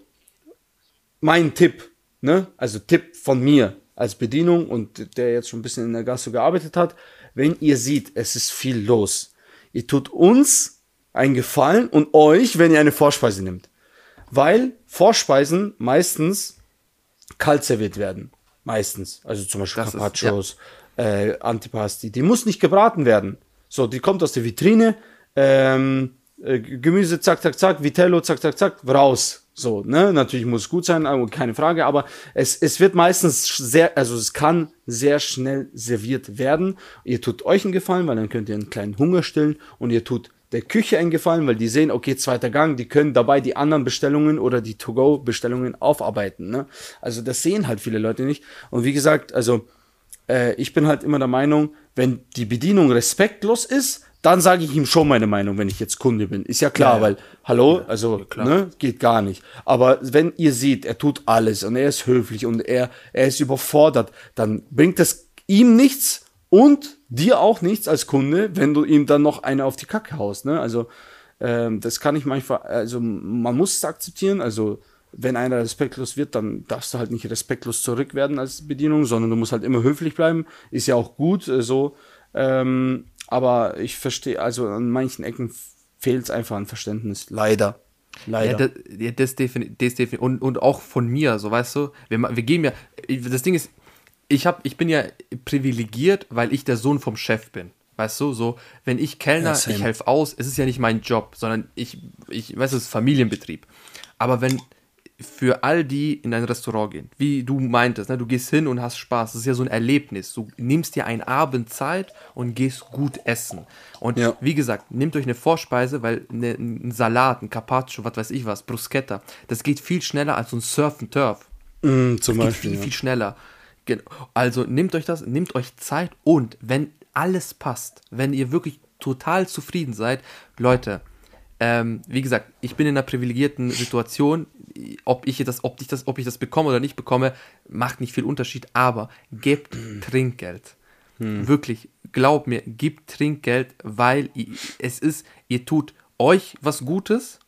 mein Tipp, ne? Also Tipp von mir als Bedienung und der jetzt schon ein bisschen in der Gasse gearbeitet hat, wenn ihr seht, es ist viel los, ihr tut uns einen Gefallen und euch, wenn ihr eine Vorspeise nimmt. Weil Vorspeisen meistens kalt serviert werden. Meistens. Also zum Beispiel Das ist- Carpaccios, äh, Antipasti. Die muss nicht gebraten werden. So, die kommt aus der Vitrine. Ähm, äh, Gemüse, zack, zack, zack, Vitello, zack, zack, zack, raus. So, ne? Natürlich muss es gut sein, aber keine Frage, aber es, es wird meistens sehr, also es kann sehr schnell serviert werden. Ihr tut euch einen Gefallen, weil dann könnt ihr einen kleinen Hunger stillen und ihr tut der Küche einen Gefallen, weil die sehen, okay, zweiter Gang, die können dabei die anderen Bestellungen oder die To-Go-Bestellungen aufarbeiten. Ne? Also das sehen halt viele Leute nicht. Und wie gesagt, also äh, ich bin halt immer der Meinung, wenn die Bedienung respektlos ist, dann sage ich ihm schon meine Meinung, wenn ich jetzt Kunde bin. Ist ja klar, Ja, ja. weil, hallo, also, klar. ne, geht gar nicht. Aber wenn ihr seht, er tut alles und er ist höflich und er, er ist überfordert, dann bringt es ihm nichts und dir auch nichts als Kunde, wenn du ihm dann noch eine auf die Kacke haust, ne? Also, ähm, das kann ich manchmal, also man muss es akzeptieren, also wenn einer respektlos wird, dann darfst du halt nicht respektlos zurück werden als Bedienung, sondern du musst halt immer höflich bleiben. Ist ja auch gut äh, so. Ähm, aber ich verstehe, also an manchen Ecken fehlt es einfach an Verständnis. Leider. Leider. Ja, das, ja, das definitiv, das defini und, und auch von mir, so weißt du, wir, wir geben ja, das Ding ist, ich hab, ich bin ja privilegiert, weil ich der Sohn vom Chef bin. Weißt du, so, wenn ich Kellner, Ja, ich helfe aus, es ist ja nicht mein Job, sondern ich, ich weiß, es ist Familienbetrieb. Aber wenn für all die in ein Restaurant gehen, wie du meintest, ne, du gehst hin und hast Spaß, das ist ja so ein Erlebnis. Du nimmst dir einen Abend Zeit und gehst gut essen. Und Ja. wie gesagt, nehmt euch eine Vorspeise, weil ne, ein Salat, ein Carpaccio, was weiß ich was, Bruschetta, das geht viel schneller als so ein Surf and Turf. Mm, zum Geht Beispiel. viel, ja. viel schneller. Also nehmt euch das, nehmt euch Zeit und wenn alles passt, wenn ihr wirklich total zufrieden seid, Leute, ähm, wie gesagt, ich bin in einer privilegierten Situation, ob ich das, ob ich das, ob ich das bekomme oder nicht bekomme, macht nicht viel Unterschied, aber gebt Trinkgeld. Wirklich, glaub mir, gebt Trinkgeld, weil es ist, ihr tut euch was Gutes,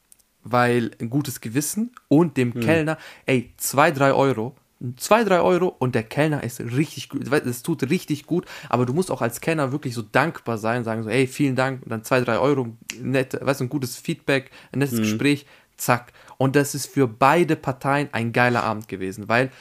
weil ein gutes Gewissen und dem Kellner, ey, zwei, drei Euro, zwei, drei Euro und der Kellner ist richtig gut, es tut richtig gut, aber du musst auch als Kellner wirklich so dankbar sein, sagen so, ey, vielen Dank, und dann zwei, drei Euro, nett, weißt du, ein gutes Feedback, ein nettes Gespräch, zack. Und das ist für beide Parteien ein geiler Abend gewesen, weil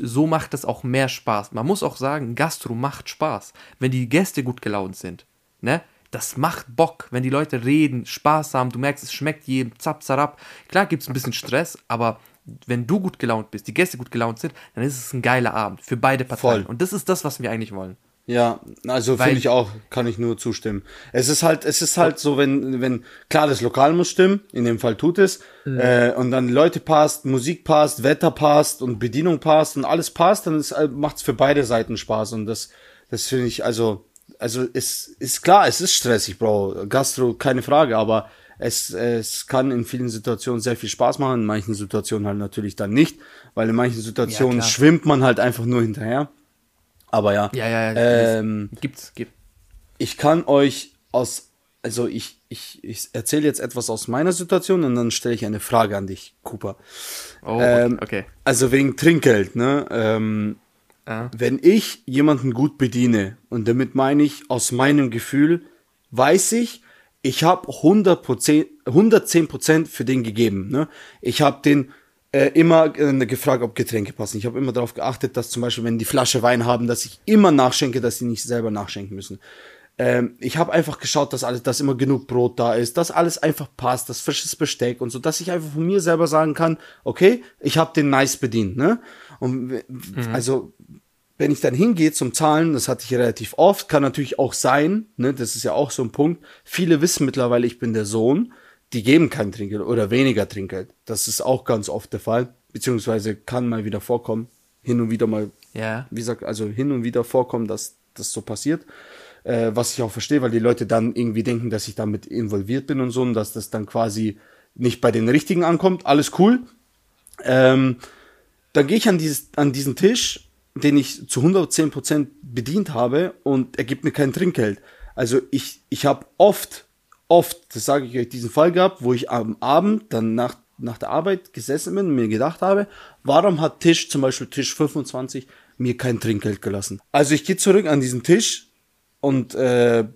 so macht das auch mehr Spaß. Man muss auch sagen, Gastro macht Spaß, wenn die Gäste gut gelaunt sind, ne? Das macht Bock, wenn die Leute reden, Spaß haben, du merkst, es schmeckt jedem, zap, zarab. Klar gibt es ein bisschen Stress, aber wenn du gut gelaunt bist, die Gäste gut gelaunt sind, dann ist es ein geiler Abend für beide Parteien. Voll. Und das ist das, was wir eigentlich wollen. Ja, also finde ich auch, kann ich nur zustimmen. Es ist halt, es ist halt so, wenn, wenn, klar, das Lokal muss stimmen, in dem Fall tut es, äh, und dann Leute passt, Musik passt, Wetter passt und Bedienung passt und alles passt, dann äh, macht's für beide Seiten Spaß und das, das finde ich, also, also es ist klar, es ist stressig, Bro, Gastro, keine Frage, aber es, es kann in vielen Situationen sehr viel Spaß machen, in manchen Situationen halt natürlich dann nicht, weil in manchen Situationen klar. schwimmt man halt einfach nur hinterher. Aber ja. Ja, ja, ja. Ähm, gibt's, gibt. ich kann euch aus, also ich, ich, ich erzähle jetzt etwas aus meiner Situation und dann stelle ich eine Frage an dich, Cooper. Oh, Ähm, okay. Also wegen Trinkgeld, ne? Ähm, Ja. wenn ich jemanden gut bediene, und damit meine ich aus meinem Gefühl, weiß ich, ich habe 100%, 110% für den gegeben. Ne? Ich habe den äh, immer äh, gefragt, ob Getränke passen. Ich habe immer darauf geachtet, dass zum Beispiel, wenn die Flasche Wein haben, dass ich immer nachschenke, dass sie nicht selber nachschenken müssen. Ähm, ich habe einfach geschaut, dass alles, dass immer genug Brot da ist, dass alles einfach passt, das frisches Besteck und so, dass ich einfach von mir selber sagen kann, okay, ich habe den nice bedient, ne? Und w- also wenn ich dann hingehe zum Zahlen, das hatte ich relativ oft, kann natürlich auch sein, ne, das ist ja auch so ein Punkt. Viele wissen mittlerweile, ich bin der Sohn, die geben kein Trinkgeld oder weniger Trinkgeld. Das ist auch ganz oft der Fall, beziehungsweise kann mal wieder vorkommen, hin und wieder mal, Ja. wie gesagt, also hin und wieder vorkommen, dass das so passiert. Äh, was ich auch verstehe, weil die Leute dann irgendwie denken, dass ich damit involviert bin und so, und dass das dann quasi nicht bei den Richtigen ankommt. Alles cool. Ähm, dann gehe ich an, dieses, an diesen Tisch, den ich zu 110% bedient habe und er gibt mir kein Trinkgeld. Also ich, ich habe oft, oft, das sage ich euch, diesen Fall gehabt, wo ich am Abend dann nach, nach der Arbeit gesessen bin und mir gedacht habe, warum hat Tisch, zum Beispiel Tisch 25, mir kein Trinkgeld gelassen? Also ich gehe zurück an diesen Tisch und äh,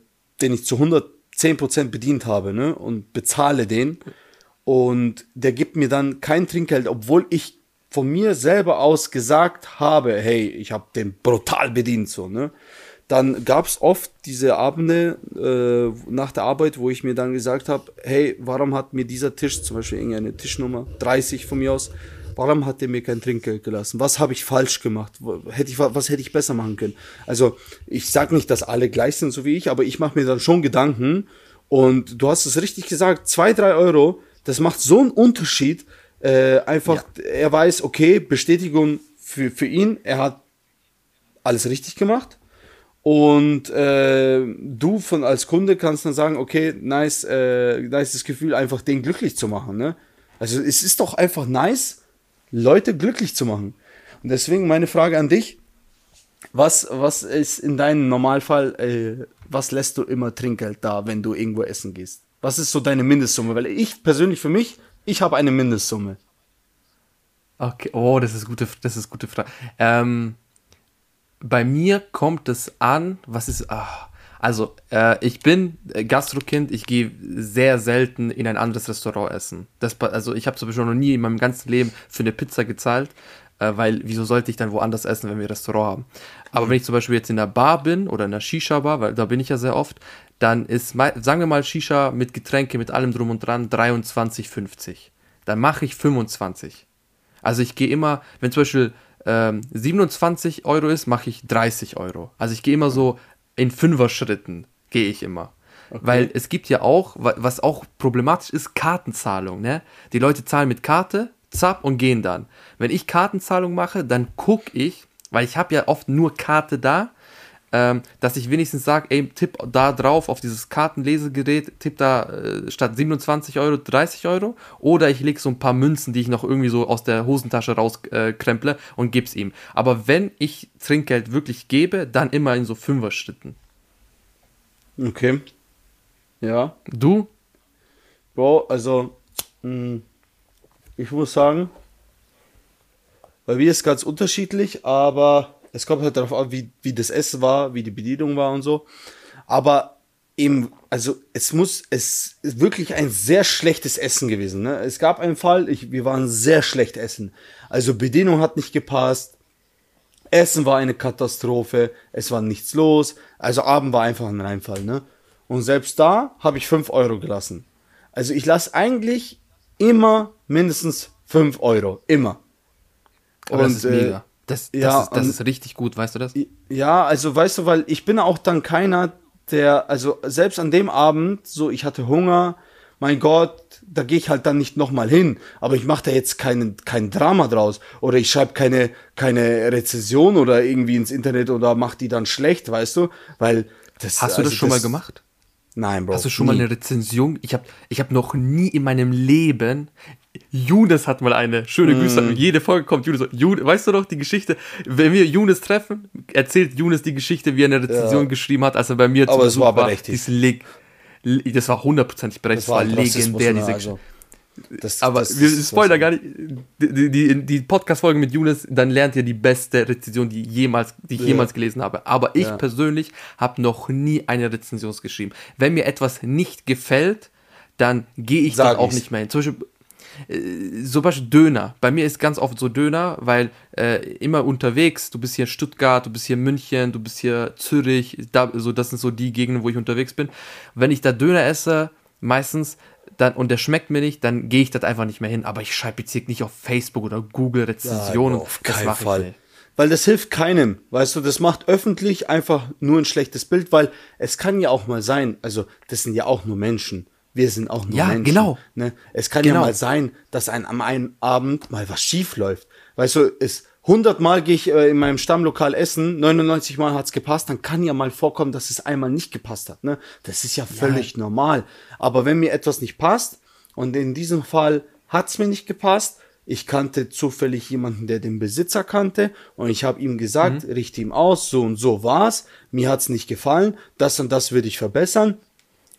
den ich zu 10% bedient habe, ne, und bezahle den und der gibt mir dann kein Trinkgeld, obwohl ich von mir selber aus gesagt habe, hey, ich habe den brutal bedient, so, ne, dann es oft diese Abende äh, nach der Arbeit, wo ich mir dann gesagt habe, hey, warum hat mir dieser Tisch, zum Beispiel irgendeine Tischnummer 30 von mir aus, warum hat der mir kein Trinkgeld gelassen? Was habe ich falsch gemacht? Hätte ich, was hätte ich besser machen können? Also ich sage nicht, dass alle gleich sind, so wie ich, aber ich mache mir dann schon Gedanken. Und du hast es richtig gesagt, zwei, drei Euro, das macht so einen Unterschied. Äh, einfach, ja. er weiß, okay, Bestätigung für, für ihn, er hat alles richtig gemacht und äh, du von als Kunde kannst dann sagen, okay, nice, äh, nice das Gefühl, einfach den glücklich zu machen. Ne? Also es ist doch einfach nice, Leute glücklich zu machen. Und deswegen meine Frage an dich: Was, was ist in deinem Normalfall, äh, was lässt du immer Trinkgeld da, wenn du irgendwo essen gehst? Was ist so deine Mindestsumme? Weil ich persönlich für mich, ich habe eine Mindestsumme. Okay, oh, das ist gute, das ist gute Frage. Ähm, bei mir kommt es an, was ist, ach, also äh, ich bin Gastrokind, ich gehe sehr selten in ein anderes Restaurant essen. Das, also ich habe zum Beispiel noch nie in meinem ganzen Leben für eine Pizza gezahlt, äh, weil wieso sollte ich dann woanders essen, wenn wir ein Restaurant haben? Aber mhm. wenn ich zum Beispiel jetzt in einer Bar bin oder in einer Shisha-Bar, weil da bin ich ja sehr oft, dann ist, sagen wir mal Shisha mit Getränke, mit allem drum und dran 23,50. Dann mache ich 25. Also ich gehe immer, wenn zum Beispiel ähm, 27 Euro ist, mache ich 30 Euro. Also ich gehe immer so in Fünfer-Schritten, gehe ich immer. Okay. Weil es gibt ja auch, was auch problematisch ist, Kartenzahlung. Ne? Die Leute zahlen mit Karte, zapp und gehen dann. Wenn ich Kartenzahlung mache, dann gucke ich, weil ich habe ja oft nur Karte da, ähm, dass ich wenigstens sage, ey, tipp da drauf auf dieses Kartenlesegerät, tipp da äh, statt 27 Euro 30 Euro oder ich lege so ein paar Münzen, die ich noch irgendwie so aus der Hosentasche rauskremple äh, und gebe es ihm. Aber wenn ich Trinkgeld wirklich gebe, dann immer in so Fünfer-Schritten. Okay. Ja. Du? Bro, also, mh, hm, ich muss sagen, bei mir ist ganz unterschiedlich, aber es kommt halt darauf an, wie, wie das Essen war, wie die Bedienung war und so. Aber eben, also es muss, es ist wirklich ein sehr schlechtes Essen gewesen. Ne? Es gab einen Fall, ich, wir waren sehr schlecht essen. Also Bedienung hat nicht gepasst. Essen war eine Katastrophe. Es war nichts los. Also Abend war einfach ein Reinfall. Ne? Und selbst da habe ich 5 Euro gelassen. Also ich lasse eigentlich immer mindestens 5 Euro. Immer. Aber und, das ist mega. Das, das, ja, ist, das ist richtig gut, weißt du das? Ja, also weißt du, weil ich bin auch dann keiner, der, also selbst an dem Abend, so ich hatte Hunger, mein Gott, da gehe ich halt dann nicht nochmal hin. Aber ich mache da jetzt keinen kein Drama draus. Oder ich schreibe keine, keine Rezession oder irgendwie ins Internet oder mach die dann schlecht, weißt du? Weil das. Hast du also das schon das, mal gemacht? Nein, Bro. Hast du schon nie. mal eine Rezension? Ich habe ich hab noch nie in meinem Leben Younes hat mal eine. Schöne mm. Grüße. Jede Folge kommt Younes. Younes. Weißt du noch die Geschichte? Wenn wir Younes treffen, erzählt Younes die Geschichte, wie er eine Rezension ja. geschrieben hat, als er bei mir Aber zu Besuch war. Berechtigt. war das war hundertprozentig berechtigt. Das war, das war legendär, diese Geschichte. Also. Das, aber das, wir spoilern gar nicht. Die, die, die Podcast-Folge mit Younes, dann lernt ihr die beste Rezension, die, jemals, die ich ja. jemals gelesen habe. Aber ich ja. persönlich habe noch nie eine Rezension geschrieben. Wenn mir etwas nicht gefällt, dann gehe ich Sag dann auch ich's. nicht mehr hin. Zum Beispiel äh, zum Beispiel Döner. Bei mir ist ganz oft so Döner, weil äh, immer unterwegs, du bist hier Stuttgart, du bist hier München, du bist hier Zürich, da, so, das sind so die Gegenden, wo ich unterwegs bin. Wenn ich da Döner esse, meistens, dann, und der schmeckt mir nicht, dann gehe ich das einfach nicht mehr hin. Aber ich schreibe jetzt nicht auf Facebook oder Google Rezensionen. Ja, auf keinen Fall. Weil das hilft keinem, weißt du, das macht öffentlich einfach nur ein schlechtes Bild, weil es kann ja auch mal sein, also das sind ja auch nur Menschen wir sind auch nur ja, Menschen. Genau. Ne? Es kann genau. ja mal sein, dass ein, am einen Abend mal was schief läuft. Weißt du, ist 100 Mal gehe ich äh, in meinem Stammlokal essen, 99 Mal hat's gepasst, dann kann ja mal vorkommen, dass es einmal nicht gepasst hat. Ne? Das ist ja völlig ja. normal. Aber wenn mir etwas nicht passt, und in diesem Fall hat's mir nicht gepasst, ich kannte zufällig jemanden, der den Besitzer kannte, und ich habe ihm gesagt, mhm. richte ihm aus, so und so war's, mir hat's nicht gefallen, das und das würde ich verbessern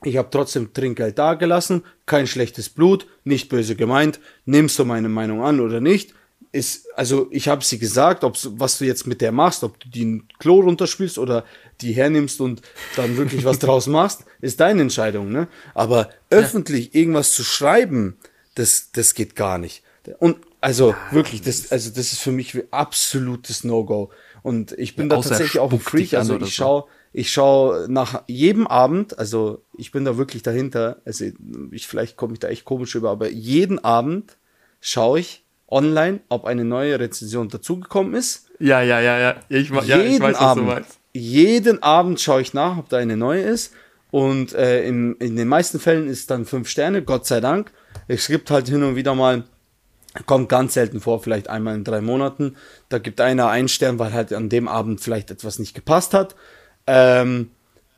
ich habe trotzdem Trinkgeld dagelassen, kein schlechtes Blut, nicht böse gemeint, nimmst du meine Meinung an oder nicht? ist, also ich habe sie gesagt, ob was du jetzt mit der machst, ob du die in Klo runterspielst oder die hernimmst und dann wirklich was draus machst, ist deine Entscheidung, ne? Aber öffentlich irgendwas zu schreiben, das, das geht gar nicht. Und also ja, wirklich, das, also das ist für mich absolutes No-Go. Und ich bin ja, da tatsächlich auch ein Freak. Also ich schaue, ich schaue nach jedem Abend, also ich bin da wirklich dahinter, also ich vielleicht komme ich da echt komisch über, aber jeden Abend schaue ich online, ob eine neue Rezension dazugekommen ist. Ja, ja, ja, ja. Ich, ja, jeden ich weiß, Abend, was du meinst. Jeden Abend schaue ich nach, ob da eine neue ist. Und äh, in, in den meisten Fällen ist dann fünf Sterne, Gott sei Dank. Es gibt halt hin und wieder mal, kommt ganz selten vor, vielleicht einmal in drei Monaten. Da gibt einer einen Stern, weil halt an dem Abend vielleicht etwas nicht gepasst hat. Ähm,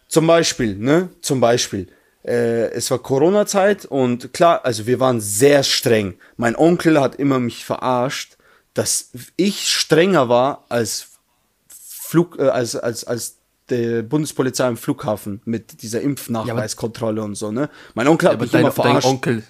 zum Beispiel, ne? Zum Beispiel äh, es war Corona-Zeit und klar, also wir waren sehr streng. Mein Onkel hat immer mich verarscht, dass ich strenger war als Flug, äh, als, als, als der Bundespolizei im Flughafen mit dieser Impfnachweiskontrolle ja, und so, ne? Mein Onkel hat ja, mich dein, immer verarscht. Dein Onkel,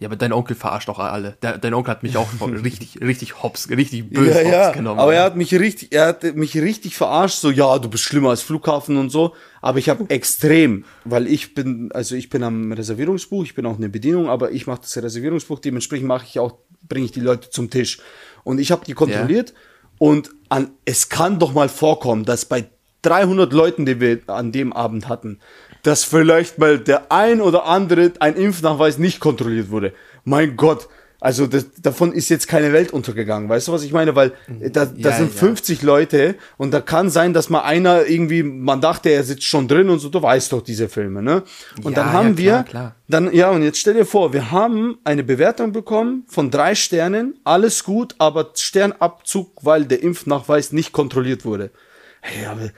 ja, aber dein Onkel verarscht auch alle. Der, dein Onkel hat mich auch richtig, richtig hops, richtig böse ja, ja. genommen. Aber er hat mich richtig, er hat mich richtig verarscht, so, ja, du bist schlimmer als Flughafen und so. Aber ich habe extrem, weil ich bin, also ich bin am Reservierungsbuch, ich bin auch eine Bedienung, aber ich mache das Reservierungsbuch, dementsprechend mache ich auch, bringe ich die Leute zum Tisch. Und ich habe die kontrolliert ja. und an, es kann doch mal vorkommen, dass bei 300 Leuten, die wir an dem Abend hatten, dass vielleicht mal der ein oder andere ein Impfnachweis nicht kontrolliert wurde. Mein Gott, also das, davon ist jetzt keine Welt untergegangen. Weißt du, was ich meine? Weil äh, da, da ja, sind ja. 50 Leute und da kann sein, dass mal einer irgendwie, man dachte, er sitzt schon drin und so, du weißt doch diese Filme, ne? Und ja, dann haben klar, wir, klar. dann, ja, und jetzt stell dir vor, wir haben eine Bewertung bekommen von drei Sternen, alles gut, aber Sternabzug, weil der Impfnachweis nicht kontrolliert wurde. Hey, aber,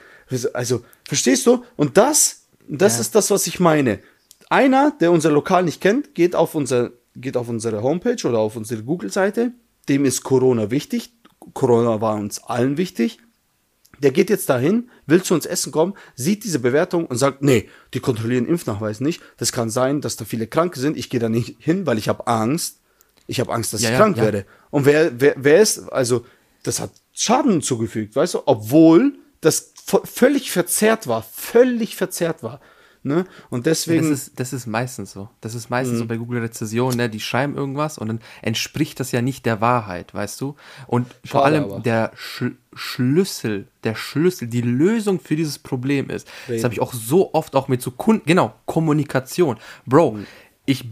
also, verstehst du? Und das das ja. ist das, was ich meine. Einer, der unser Lokal nicht kennt, geht auf, unser, geht auf unsere Homepage oder auf unsere Google-Seite. Dem ist Corona wichtig. Corona war uns allen wichtig. Der geht jetzt dahin, will zu uns essen kommen, sieht diese Bewertung und sagt, nee, die kontrollieren Impfnachweis nicht. Das kann sein, dass da viele Kranke sind. Ich gehe da nicht hin, weil ich habe Angst. Ich habe Angst, dass ja, ich ja, krank werde. Und wer, wer, wer ist, also, das hat Schaden zugefügt, weißt du, obwohl das völlig verzerrt war, völlig verzerrt war. Ne? Und deswegen. Das ist, das ist meistens so. Das ist meistens mhm. so bei Google Rezession, ne? Die schreiben irgendwas und dann entspricht das ja nicht der Wahrheit, weißt du? Und Schade vor allem aber. der Sch Schlüssel, der Schlüssel, die Lösung für dieses Problem ist. Reden. Das habe ich auch so oft auch mit so Kunden, genau, Kommunikation. Bro, mhm ich,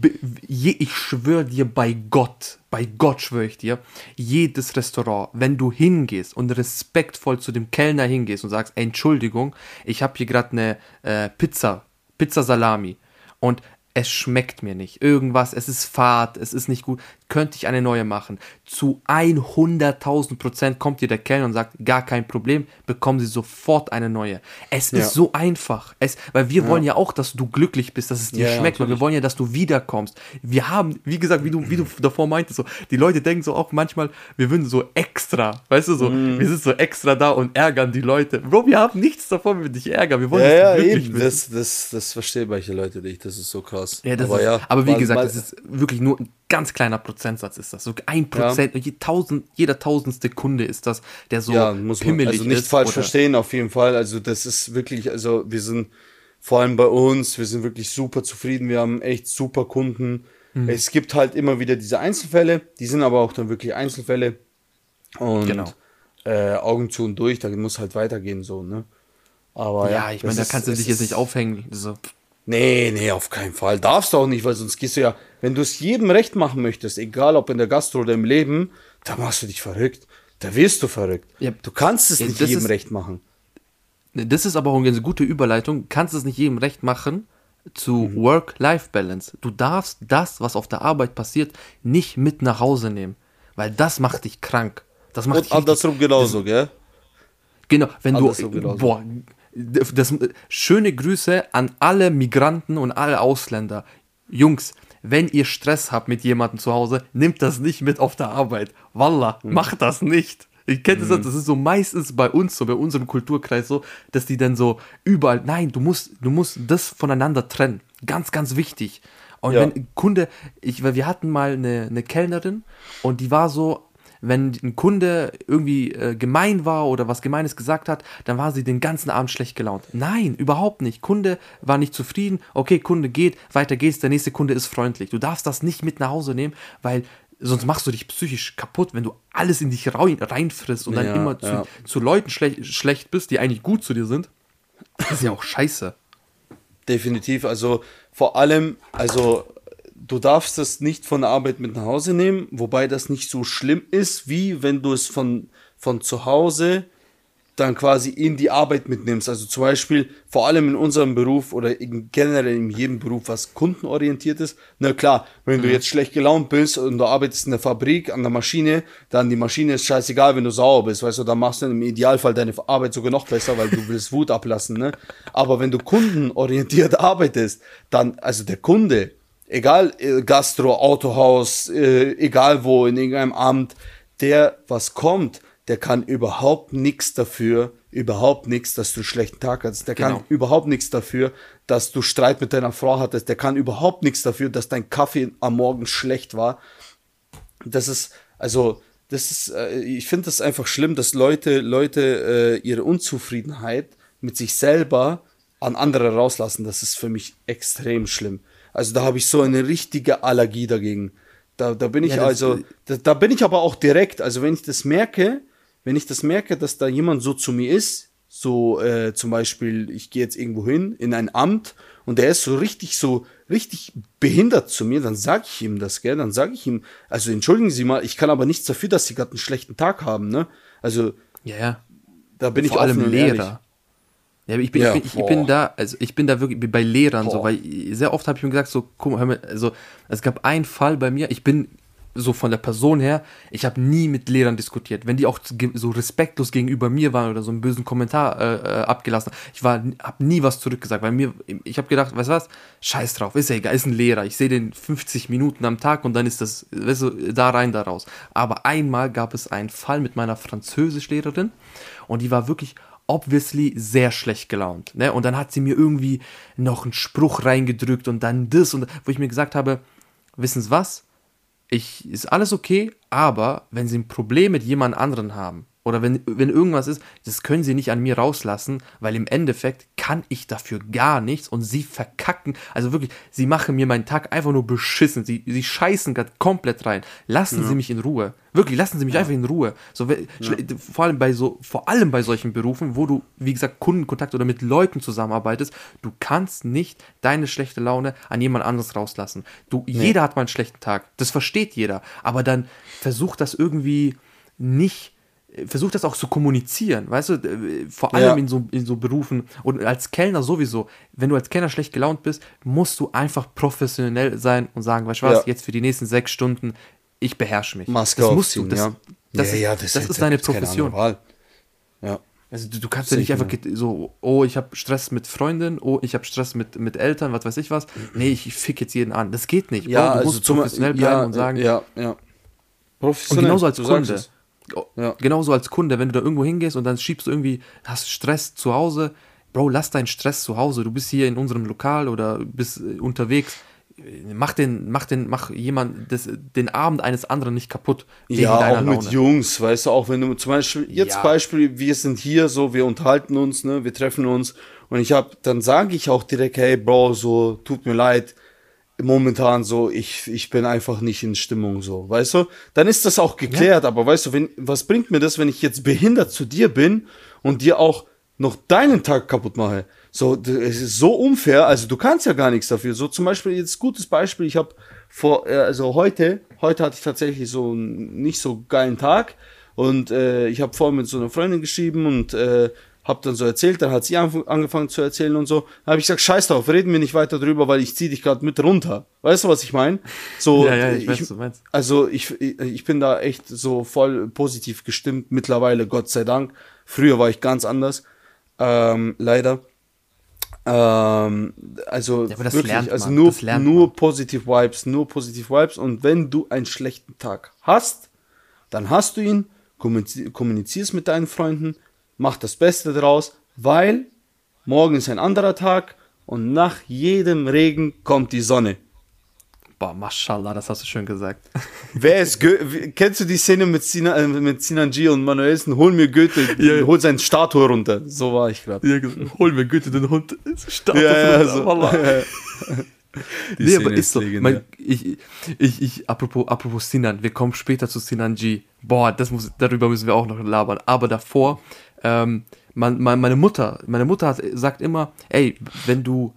ich schwöre dir bei Gott, bei Gott schwöre ich dir, jedes Restaurant, wenn du hingehst und respektvoll zu dem Kellner hingehst und sagst, Entschuldigung, ich habe hier gerade eine äh, Pizza, Pizza Salami und es schmeckt mir nicht. Irgendwas, es ist fad, es ist nicht gut. Könnte ich eine neue machen? Zu 100.000 Prozent kommt dir der Kellner und sagt, gar kein Problem, bekommen Sie sofort eine neue. Es ja. ist so einfach. Es, weil wir ja. wollen ja auch, dass du glücklich bist, dass es dir ja, schmeckt, weil wir wollen ja, dass du wiederkommst. Wir haben, wie gesagt, wie du, wie du davor meintest, so, die Leute denken so auch manchmal, wir würden so extra, weißt du, so, mm. wir sind so extra da und ärgern die Leute. Bro, wir haben nichts davon, wir dich ärgern. Wir wollen, ja, dass du glücklich eben. bist. Das, das, das verstehen manche Leute nicht. Das ist so krass. Ja, aber, ist, ja, aber wie mal, gesagt, mal, das ist wirklich nur ganz kleiner Prozentsatz ist das. So ein Prozent, ja. tausend, jeder tausendste Kunde ist das, der so ja, muss man, also nicht falsch oder? verstehen, auf jeden Fall. Also das ist wirklich, also wir sind vor allem bei uns, wir sind wirklich super zufrieden. Wir haben echt super Kunden. Mhm. Es gibt halt immer wieder diese Einzelfälle, die sind aber auch dann wirklich Einzelfälle. Und genau. äh, Augen zu und durch, da muss halt weitergehen so, ne? Aber ja, ja ich meine, da kannst du dich jetzt nicht aufhängen. So. Nee, nee, auf keinen Fall. Darfst du auch nicht, weil sonst gehst du ja, wenn du es jedem recht machen möchtest, egal ob in der Gastro oder im Leben, da machst du dich verrückt. Da wirst du verrückt. Ja, du kannst es ja, nicht jedem ist, recht machen. Das ist aber auch eine gute Überleitung. Kannst es nicht jedem recht machen zu mhm. Work-Life-Balance. Du darfst das, was auf der Arbeit passiert, nicht mit nach Hause nehmen. Weil das macht dich krank. Das macht Und dich andersrum genauso, das, gell? Genau, wenn andersrum du, genauso. boah, das, schöne Grüße an alle Migranten und alle Ausländer. Jungs, wenn ihr Stress habt mit jemandem zu Hause, nimmt das nicht mit auf der Arbeit. Wallah, mhm. macht das nicht. Ich kenne das, mhm. das ist so meistens bei uns, so bei unserem Kulturkreis so, dass die dann so überall, nein, du musst, du musst das voneinander trennen. Ganz, ganz wichtig. Und ja. wenn Kunde, ich, weil wir hatten mal eine, eine Kellnerin und die war so, wenn ein Kunde irgendwie äh, gemein war oder was Gemeines gesagt hat, dann war sie den ganzen Abend schlecht gelaunt. Nein, überhaupt nicht. Kunde war nicht zufrieden. Okay, Kunde geht, weiter geht's. Der nächste Kunde ist freundlich. Du darfst das nicht mit nach Hause nehmen, weil sonst machst du dich psychisch kaputt, wenn du alles in dich rein, reinfrisst und dann Ja, immer zu, ja. zu Leuten schlech, schlecht bist, die eigentlich gut zu dir sind. Das ist ja auch scheiße. Definitiv, also vor allem, also du darfst es nicht von der Arbeit mit nach Hause nehmen, wobei das nicht so schlimm ist, wie wenn du es von, von zu Hause dann quasi in die Arbeit mitnimmst. Also zum Beispiel, vor allem in unserem Beruf oder in, generell in jedem Beruf, was kundenorientiert ist. Na klar, wenn du jetzt schlecht gelaunt bist und du arbeitest in der Fabrik an der Maschine, dann die Maschine ist scheißegal, wenn du sauer bist, weißt du, dann machst du im Idealfall deine Arbeit sogar noch besser, weil du willst Wut ablassen, ne? Aber wenn du kundenorientiert arbeitest, dann, also der Kunde, egal äh, Gastro, Autohaus, äh, egal wo, in irgendeinem Amt, der was kommt, der kann überhaupt nichts dafür, überhaupt nichts, dass du einen schlechten Tag hattest. Der kann Genau. überhaupt nichts dafür, dass du Streit mit deiner Frau hattest. Der kann überhaupt nichts dafür, dass dein Kaffee am Morgen schlecht war. Das ist, also, das ist, äh, ich finde das einfach schlimm, dass Leute, Leute äh, ihre Unzufriedenheit mit sich selber an andere rauslassen. Das ist für mich extrem schlimm. Also da habe ich so eine richtige Allergie dagegen. Da, da bin ich Ja, also, da, da bin ich aber auch direkt. Also wenn ich das merke, wenn ich das merke, dass da jemand so zu mir ist, so äh, zum Beispiel, ich gehe jetzt irgendwo hin in ein Amt und der ist so richtig so richtig behindert zu mir, dann sage ich ihm das, gell? Dann sage ich ihm, also entschuldigen Sie mal, ich kann aber nichts dafür, dass Sie gerade einen schlechten Tag haben, ne? Also Ja, ja. da bin ich Vor allem und ehrlich. Ja, ich bin, Ja, ich, bin, ich bin da, also ich bin da wirklich bei Lehrern so, Boah. weil sehr oft habe ich mir gesagt, so, guck mal, hör mal, also es gab einen Fall bei mir, ich bin so von der Person her, ich habe nie mit Lehrern diskutiert. Wenn die auch so respektlos gegenüber mir waren oder so einen bösen Kommentar äh, äh, abgelassen, ich war, habe nie was zurückgesagt, weil mir, ich habe gedacht, weißt du was, scheiß drauf, ist ja egal, ist ein Lehrer, ich sehe den 50 Minuten am Tag und dann ist das, weißt du, da rein, da raus. Aber einmal gab es einen Fall mit meiner Französischlehrerin und die war wirklich obviously sehr schlecht gelaunt. Ne? Und dann hat sie mir irgendwie noch einen Spruch reingedrückt und dann das und wo ich mir gesagt habe, wissen Sie was? Ich, ist alles okay, aber wenn Sie ein Problem mit jemand anderen haben oder wenn, wenn irgendwas ist, das können Sie nicht an mir rauslassen, weil im Endeffekt kann ich dafür gar nichts und Sie verkacken, also wirklich, Sie machen mir meinen Tag einfach nur beschissen, Sie, Sie scheißen gerade komplett rein. Lassen Sie mich in Ruhe. Wirklich, lassen Sie mich einfach in Ruhe. So, schle- vor allem bei so, vor allem bei solchen Berufen, wo du, wie gesagt, Kundenkontakt oder mit Leuten zusammenarbeitest, du kannst nicht deine schlechte Laune an jemand anderes rauslassen. Du, jeder hat mal einen schlechten Tag. Das versteht jeder. Aber dann versuch das irgendwie nicht, versuch das auch zu kommunizieren, weißt du, äh, vor allem Ja. in so, in so Berufen und als Kellner sowieso, wenn du als Kellner schlecht gelaunt bist, musst du einfach professionell sein und sagen, weißt du was, Ja. jetzt für die nächsten sechs Stunden, ich beherrsche mich. Maske das musst du, das, ja. das, ja, ist, ja, das, da ist deine Profession. Ja. Also du, du kannst ja nicht einfach so, oh, ich habe Stress mit Freundin, oh, ich habe Stress mit, mit Eltern, was weiß ich was. Nee, ich fick jetzt jeden an. Das geht nicht. Ja, Bro, du also musst zum- professionell bleiben ja, und sagen. Ja, ja. Und Professionell. genauso als Kunde. es. Ja. Genauso als Kunde, wenn du da irgendwo hingehst und dann schiebst du irgendwie, hast Stress zu Hause, Bro, lass deinen Stress zu Hause. Du bist hier in unserem Lokal oder bist äh, unterwegs. Mach den, mach den, mach jemand das, den Abend eines anderen nicht kaputt. Ja, auch mit Laune. Jungs, weißt du, auch wenn du zum Beispiel, jetzt Ja. Beispiel, wir sind hier so, wir unterhalten uns, ne, wir treffen uns und ich hab, dann sage ich auch direkt, hey Bro, so, tut mir leid, momentan so, ich, ich bin einfach nicht in Stimmung so, weißt du? Dann ist das auch geklärt, aber weißt du, wenn, was bringt mir das, wenn ich jetzt behindert zu dir bin und dir auch noch deinen Tag kaputt mache? So, es ist so unfair, also du kannst ja gar nichts dafür. So zum Beispiel, jetzt gutes Beispiel, ich habe vor, äh, also heute, heute hatte ich tatsächlich so einen nicht so geilen Tag und äh, ich habe vorhin mit so einer Freundin geschrieben und äh, hab dann so erzählt, dann hat sie angefangen zu erzählen und so. Dann habe ich gesagt, scheiß drauf, reden wir nicht weiter drüber, weil ich zieh dich gerade mit runter. Weißt du, was ich meine? So, Ja, ja, ich weiß, was du meinst. also ich, ich ich bin da echt so voll positiv gestimmt mittlerweile, Gott sei Dank. Früher war ich ganz anders, ähm, leider. Ähm, also Ja, aber das wirklich, also nur, nur positive Vibes, nur positive Vibes. Und wenn du einen schlechten Tag hast, dann hast du ihn, kommunizi- kommunizierst mit deinen Freunden, mach das Beste draus, weil morgen ist ein anderer Tag und nach jedem Regen kommt die Sonne. Boah, mashallah, das hast du schön gesagt. Wer ist Goethe? Kennst du die Szene mit, Sina, äh, mit Sinan G und Manuelsen? Hol mir Goethe, Ja. hol seine Statue runter. So war ich gerade. Ja, gesagt, Hol mir Goethe den Hund. Start Ja, ja, runter, so. Wallah. Die nee, Szene aber ist so. Mein, ich, ich, ich, apropos, apropos Sinan, wir kommen später zu Sinan G. Boah, das muss, darüber müssen wir auch noch labern. Aber davor, ähm, man, man, meine Mutter, meine Mutter hat, sagt immer, ey, wenn du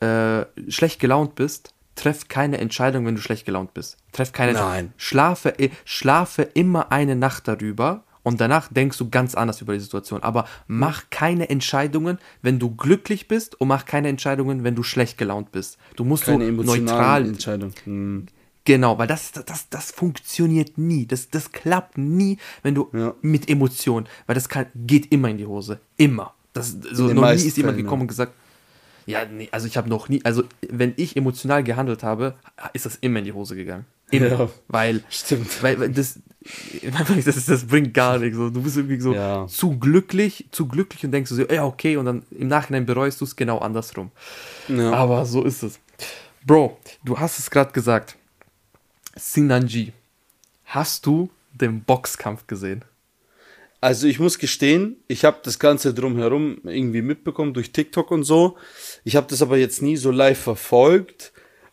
äh, schlecht gelaunt bist, treff keine Entscheidung, wenn du schlecht gelaunt bist. Treff keine Nein. Schlafe, eh, schlafe immer eine Nacht darüber und danach denkst du ganz anders über die Situation. Aber mach keine Entscheidungen, wenn du glücklich bist und mach keine Entscheidungen, wenn du schlecht gelaunt bist. Du musst Keine so neutral Entscheidung. Hm. Genau, weil das, das, das funktioniert nie. Das, das klappt nie, wenn du Ja. mit Emotionen, weil das kann, geht immer in die Hose. Immer. Das, so, noch nie ist jemand Fällen, gekommen und gesagt, ja, nee, also ich habe noch nie, also wenn ich emotional gehandelt habe, ist das immer in die Hose gegangen. Immer. Ja. Weil, Stimmt. weil, weil das, das, das bringt gar nichts. Du bist irgendwie so Ja. zu glücklich, zu glücklich und denkst du so, ja, okay, und dann im Nachhinein bereust du es genau andersrum. Ja. Aber so ist es. Bro, du hast es gerade gesagt. Sinanji, hast du den Boxkampf gesehen? Also ich muss gestehen, ich habe das Ganze drumherum irgendwie mitbekommen durch TikTok und so. Ich habe das aber jetzt nie so live verfolgt.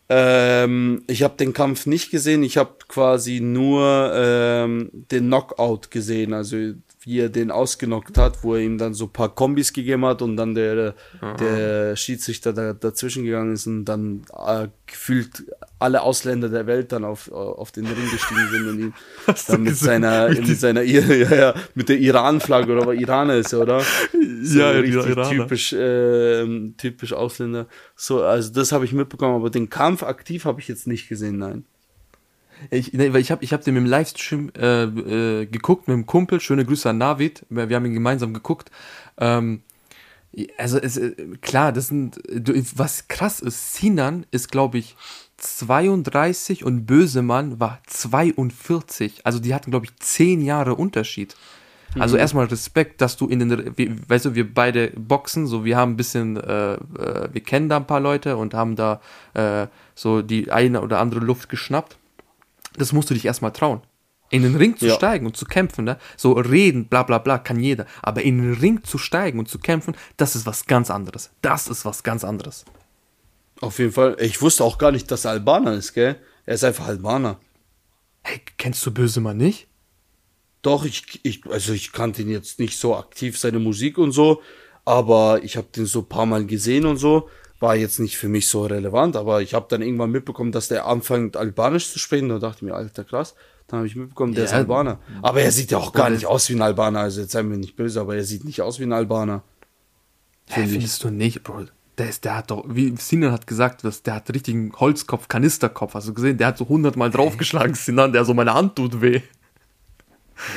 Ähm, ich habe den Kampf nicht gesehen. Ich habe quasi nur ähm, den Knockout gesehen, also wie er den ausgenockt hat, wo er ihm dann so ein paar Kombis gegeben hat und dann der, der Schiedsrichter da, dazwischen gegangen ist und dann äh, gefühlt alle Ausländer der Welt dann auf, auf den Ring gestiegen sind und ihn Hast dann mit seiner, mit seiner ja, ja, mit der Iran-Flagge oder aber Iraner ist er, oder? So Ja, richtig Iraner. typisch, ähm, typisch Ausländer. So, also das habe ich mitbekommen, aber den Kampf aktiv habe ich jetzt nicht gesehen, nein. Ich, weil ich habe ich hab den im Livestream äh, äh, geguckt mit einem Kumpel. Schöne Grüße an Navid. Wir haben ihn gemeinsam geguckt. Ähm, also es, äh, klar, das sind was krass ist. Sinan ist glaube ich 32 und Bösemann war 42. Also die hatten glaube ich 10 Jahre Unterschied. Also erstmal Respekt, dass du in den, wie, weißt du, wir beide boxen, so wir haben ein bisschen, äh, äh, wir kennen da ein paar Leute und haben da äh, so die eine oder andere Luft geschnappt das musst du dich erstmal trauen. In den Ring zu Ja. steigen und zu kämpfen, ne? so reden, bla bla bla, kann jeder. Aber in den Ring zu steigen und zu kämpfen, das ist was ganz anderes. Das ist was ganz anderes. Auf jeden Fall. Ich wusste auch gar nicht, dass er Albaner ist, gell? Er ist einfach Albaner. Hey, kennst du Bösemann nicht? Doch, ich, ich, also ich kannte ihn jetzt nicht so aktiv, seine Musik und so, aber ich habe den so ein paar Mal gesehen und so. War jetzt nicht für mich so relevant, aber ich habe dann irgendwann mitbekommen, dass der anfängt, Albanisch zu sprechen. Da dachte ich mir, alter, krass. Dann habe ich mitbekommen, der ist Ja. Albaner. Aber er sieht ja auch gar nicht aus wie ein Albaner. Also jetzt seien wir nicht böse, aber er sieht nicht aus wie ein Albaner. Finde ich. findest du nicht, Bro? Der, ist, der hat doch, wie Sinan hat gesagt, dass der hat richtigen Holzkopf, Kanisterkopf. Hast du gesehen? Der hat so hundertmal draufgeschlagen, Sinan, der so meine Hand tut weh.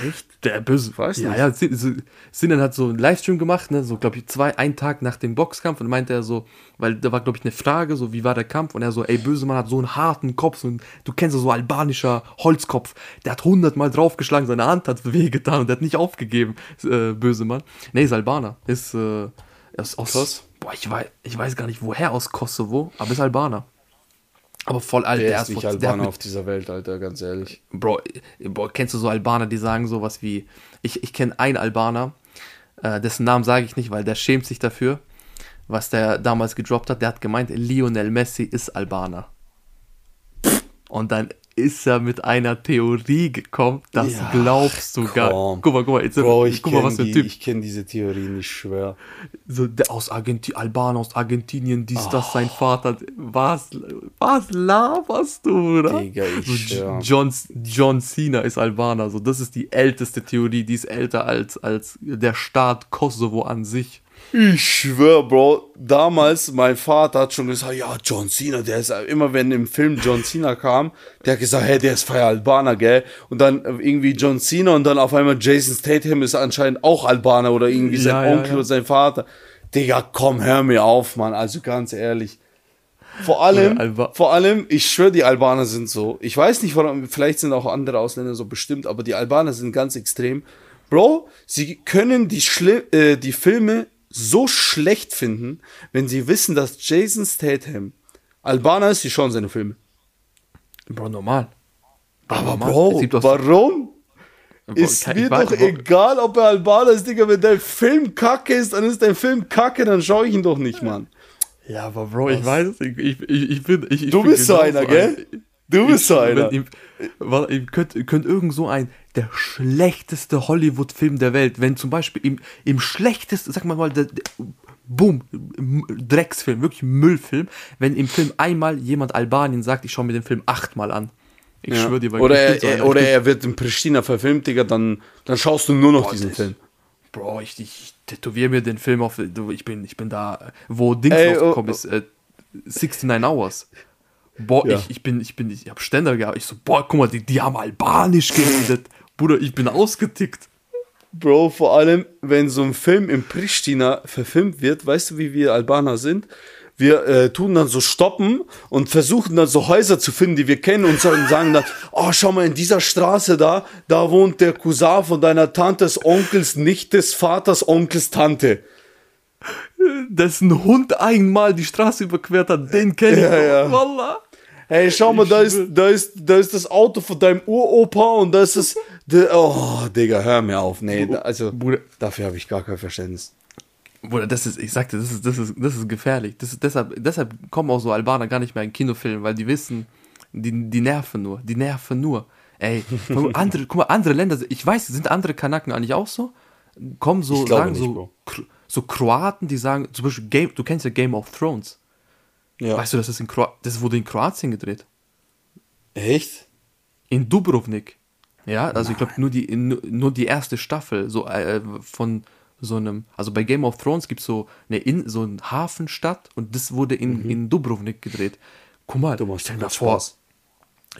Echt? Der böse. Weiß ja, nicht. ja, Sin- Sinan hat so einen Livestream gemacht, ne, so glaube ich zwei, einen Tag nach dem Boxkampf und meinte er so, weil da war glaube ich eine Frage, so wie war der Kampf und er so, ey, Bösemann hat so einen harten Kopf und du kennst ja so albanischer Holzkopf, der hat hundertmal draufgeschlagen, seine Hand hat wehgetan und der hat nicht aufgegeben, äh, Bösemann. Nee, ist Albaner, ist, äh, ist aus, Krass. boah, ich weiß, ich weiß gar nicht woher aus Kosovo, aber ist Albaner. Aber voll alt, Der, der, ist nicht Albaner mit- auf dieser Welt, Alter, ganz ehrlich. Bro, Bro, kennst du so Albaner, die sagen sowas wie, ich, ich kenne einen Albaner, äh, dessen Namen sage ich nicht, weil der schämt sich dafür, was der damals gedroppt hat. Der hat gemeint, Lionel Messi ist Albaner. Und dann ist er mit einer Theorie gekommen, das Ja, glaubst du gar komm. Guck mal, guck mal, jetzt, Bro, ich guck mal, kenne was für ein die, Typ. ich kenn diese Theorie nicht schwer. So, der aus Argentinien, Albaner aus Argentinien, dies, das, sein Vater. Was, was laberst du, oder? Digga, ich so. John, John Cena ist Albaner. So, das ist die älteste Theorie, die ist älter als, als der Staat Kosovo an sich. Ich schwör, Bro, damals, mein Vater hat schon gesagt, ja, John Cena, der ist, immer wenn im Film John Cena kam, der hat gesagt, hey, der ist freier Albaner, gell? Und dann äh, irgendwie John Cena und dann auf einmal Jason Statham ist anscheinend auch Albaner oder irgendwie sein Ja, ja, Onkel ja. oder sein Vater. Digga, komm, hör mir auf, Mann, also ganz ehrlich. Vor allem, Ja, vor allem, ich schwöre, die Albaner sind so. Ich weiß nicht, warum, vielleicht sind auch andere Ausländer so bestimmt, aber die Albaner sind ganz extrem. Bro, sie können die, Schli äh, die Filme so schlecht finden, wenn sie wissen, dass Jason Statham Albaner ist, sie schauen seine Filme. Bro, normal. Aber normal. Bro, warum? Bro, Ist mir doch egal, ob er Albaner ist, Digga. Wenn dein Film kacke ist, dann ist dein Film kacke, dann schaue ich ihn doch nicht, Mann. Ja, aber Bro, ich weiß es. Ich, ich, ich, bin, ich, ich Du bist so einer, gell? Du bist so einer. Ihr, warte, ihr könnt, könnt irgend so ein, der schlechteste Hollywood-Film der Welt, wenn zum Beispiel im, im schlechtesten, sag mal mal, der, der, Boom, Drecksfilm, wirklich Müllfilm, wenn im Film einmal jemand Albanien sagt, ich schaue mir den Film achtmal an. Ich Ja. schwöre dir, weil oder bin so er, er, oder er wird in Pristina verfilmt, Digga, dann, dann schaust du nur noch Boah, diesen Film. Bro, ich, ich tätowiere mir den Film auf, ich bin, ich bin da, wo Dings Ey, rausgekommen oh, ist, äh, 69 Hours. Boah, Ja. ich, ich bin, ich bin, ich hab Ständer gehabt. Ich so, boah, guck mal, die, die haben Albanisch geredet. Bruder, ich bin ausgetickt. Bro, vor allem, wenn so ein Film in Pristina verfilmt wird, weißt du, wie wir Albaner sind? Wir äh, tun dann so stoppen und versuchen dann so Häuser zu finden, die wir kennen und sagen, dann, oh, schau mal, in dieser Straße da, da wohnt der Cousin von deiner Tante, des Onkels, nicht des Vaters, Onkels, Tante. Dessen Hund einmal die Straße überquert hat, den kenne ich. Ja, ja. Wallah. Hey, schau mal, da ist, da, ist, da ist das Auto von deinem Uropa und da ist. Der, oh, Digga, hör mir auf. Nee, also, Bruder. dafür habe ich gar kein Verständnis. Bruder, das ist, ich sagte, das ist, das ist, das ist gefährlich. Das ist, deshalb, deshalb kommen auch so Albaner gar nicht mehr in Kinofilme, weil die wissen, die, die nerven nur, die nerven nur. Ey, andere, guck mal, andere Länder, ich weiß, sind andere Kanaken eigentlich auch so? Kommen so, sagen nicht, so, Bro. So Kroaten, die sagen, zum Beispiel Game, du kennst ja Game of Thrones. Ja. Weißt du, das ist in Kro das wurde in Kroatien gedreht. Echt? In Dubrovnik. Ja, also ich glaube nur die nur, die erste Staffel so äh, von so einem also bei Game of Thrones gibt es so eine in so eine Hafenstadt und das wurde in, in Dubrovnik gedreht. Guck mal, Mhm. Stell dir mal vor, Spaß.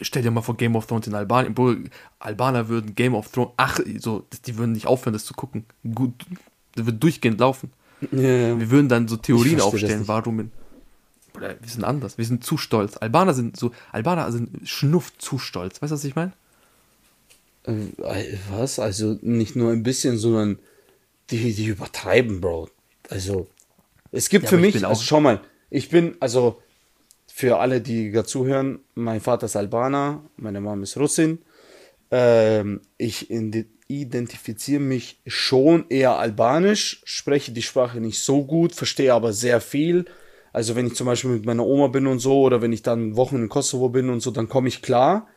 stell dir mal vor Game of Thrones in Albanien, Albaner würden Game of Thrones ach so die würden nicht aufhören das zu gucken. Gut, das wird durchgehend laufen. Ja, ja. Wir würden dann so Theorien aufstellen, warum in, Bruder, wir sind anders, wir sind zu stolz. Albaner sind so Albaner sind schnuff zu stolz. Weißt du, was ich meine? Äh, Was? Also nicht nur ein bisschen, sondern die, die übertreiben, Bro. Also, es gibt Ja, für mich, also schau mal, ich bin, also für alle, die gerade zuhören, mein Vater ist Albaner, meine Mom ist Russin. Ähm, ich ide- identifiziere mich schon eher albanisch, spreche die Sprache nicht so gut, verstehe aber sehr viel. Also wenn ich zum Beispiel mit meiner Oma bin und so, oder wenn ich dann Wochen in Kosovo bin und so, dann komme ich klar,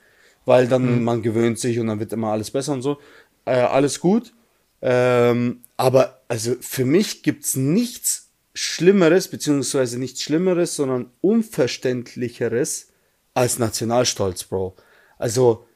weil dann man gewöhnt sich und dann wird immer alles besser und so. Äh, alles gut. Ähm, aber also für mich gibt's nichts Schlimmeres, beziehungsweise nichts Schlimmeres, sondern Unverständlicheres als Nationalstolz, Bro. Also,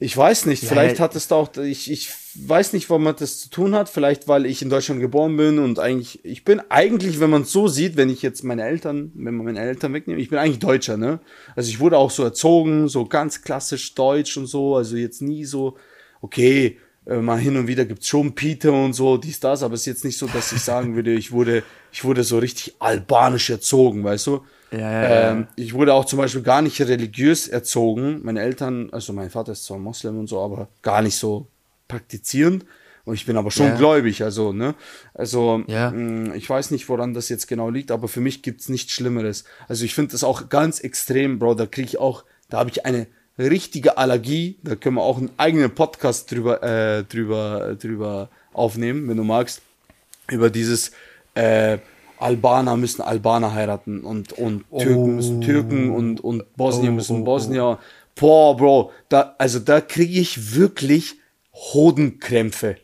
ich weiß nicht, Ja, vielleicht hat es da auch, ich, ich weiß nicht, warum das zu tun hat, vielleicht weil ich in Deutschland geboren bin und eigentlich, ich bin eigentlich, wenn man es so sieht, wenn ich jetzt meine Eltern, wenn man meine Eltern wegnehme, ich bin eigentlich Deutscher, ne? Also ich wurde auch so erzogen, so ganz klassisch deutsch und so, also jetzt nie so, okay, äh, mal hin und wieder gibt's schon Peter und so, dies, das, aber es ist jetzt nicht so, dass ich sagen würde, ich wurde, ich wurde so richtig albanisch erzogen, weißt du? Ja, ja. Ähm, ich wurde auch zum Beispiel gar nicht religiös erzogen. Meine Eltern, also mein Vater ist zwar Moslem und so, aber gar nicht so praktizierend. Und ich bin aber schon gläubig, also, ne? Also, mh, ich weiß nicht, woran das jetzt genau liegt, aber für mich gibt's nichts Schlimmeres. Also, ich finde das auch ganz extrem, Bro. Da kriege ich auch, da habe ich eine richtige Allergie. Da können wir auch einen eigenen Podcast drüber, äh, drüber, drüber aufnehmen, wenn du magst. Über dieses, äh, Albaner müssen Albaner heiraten und, und Türken müssen Türken und, und Bosnier Oh, müssen oh, Bosnier. Boah, Bro, da, also da kriege ich wirklich Hodenkrämpfe.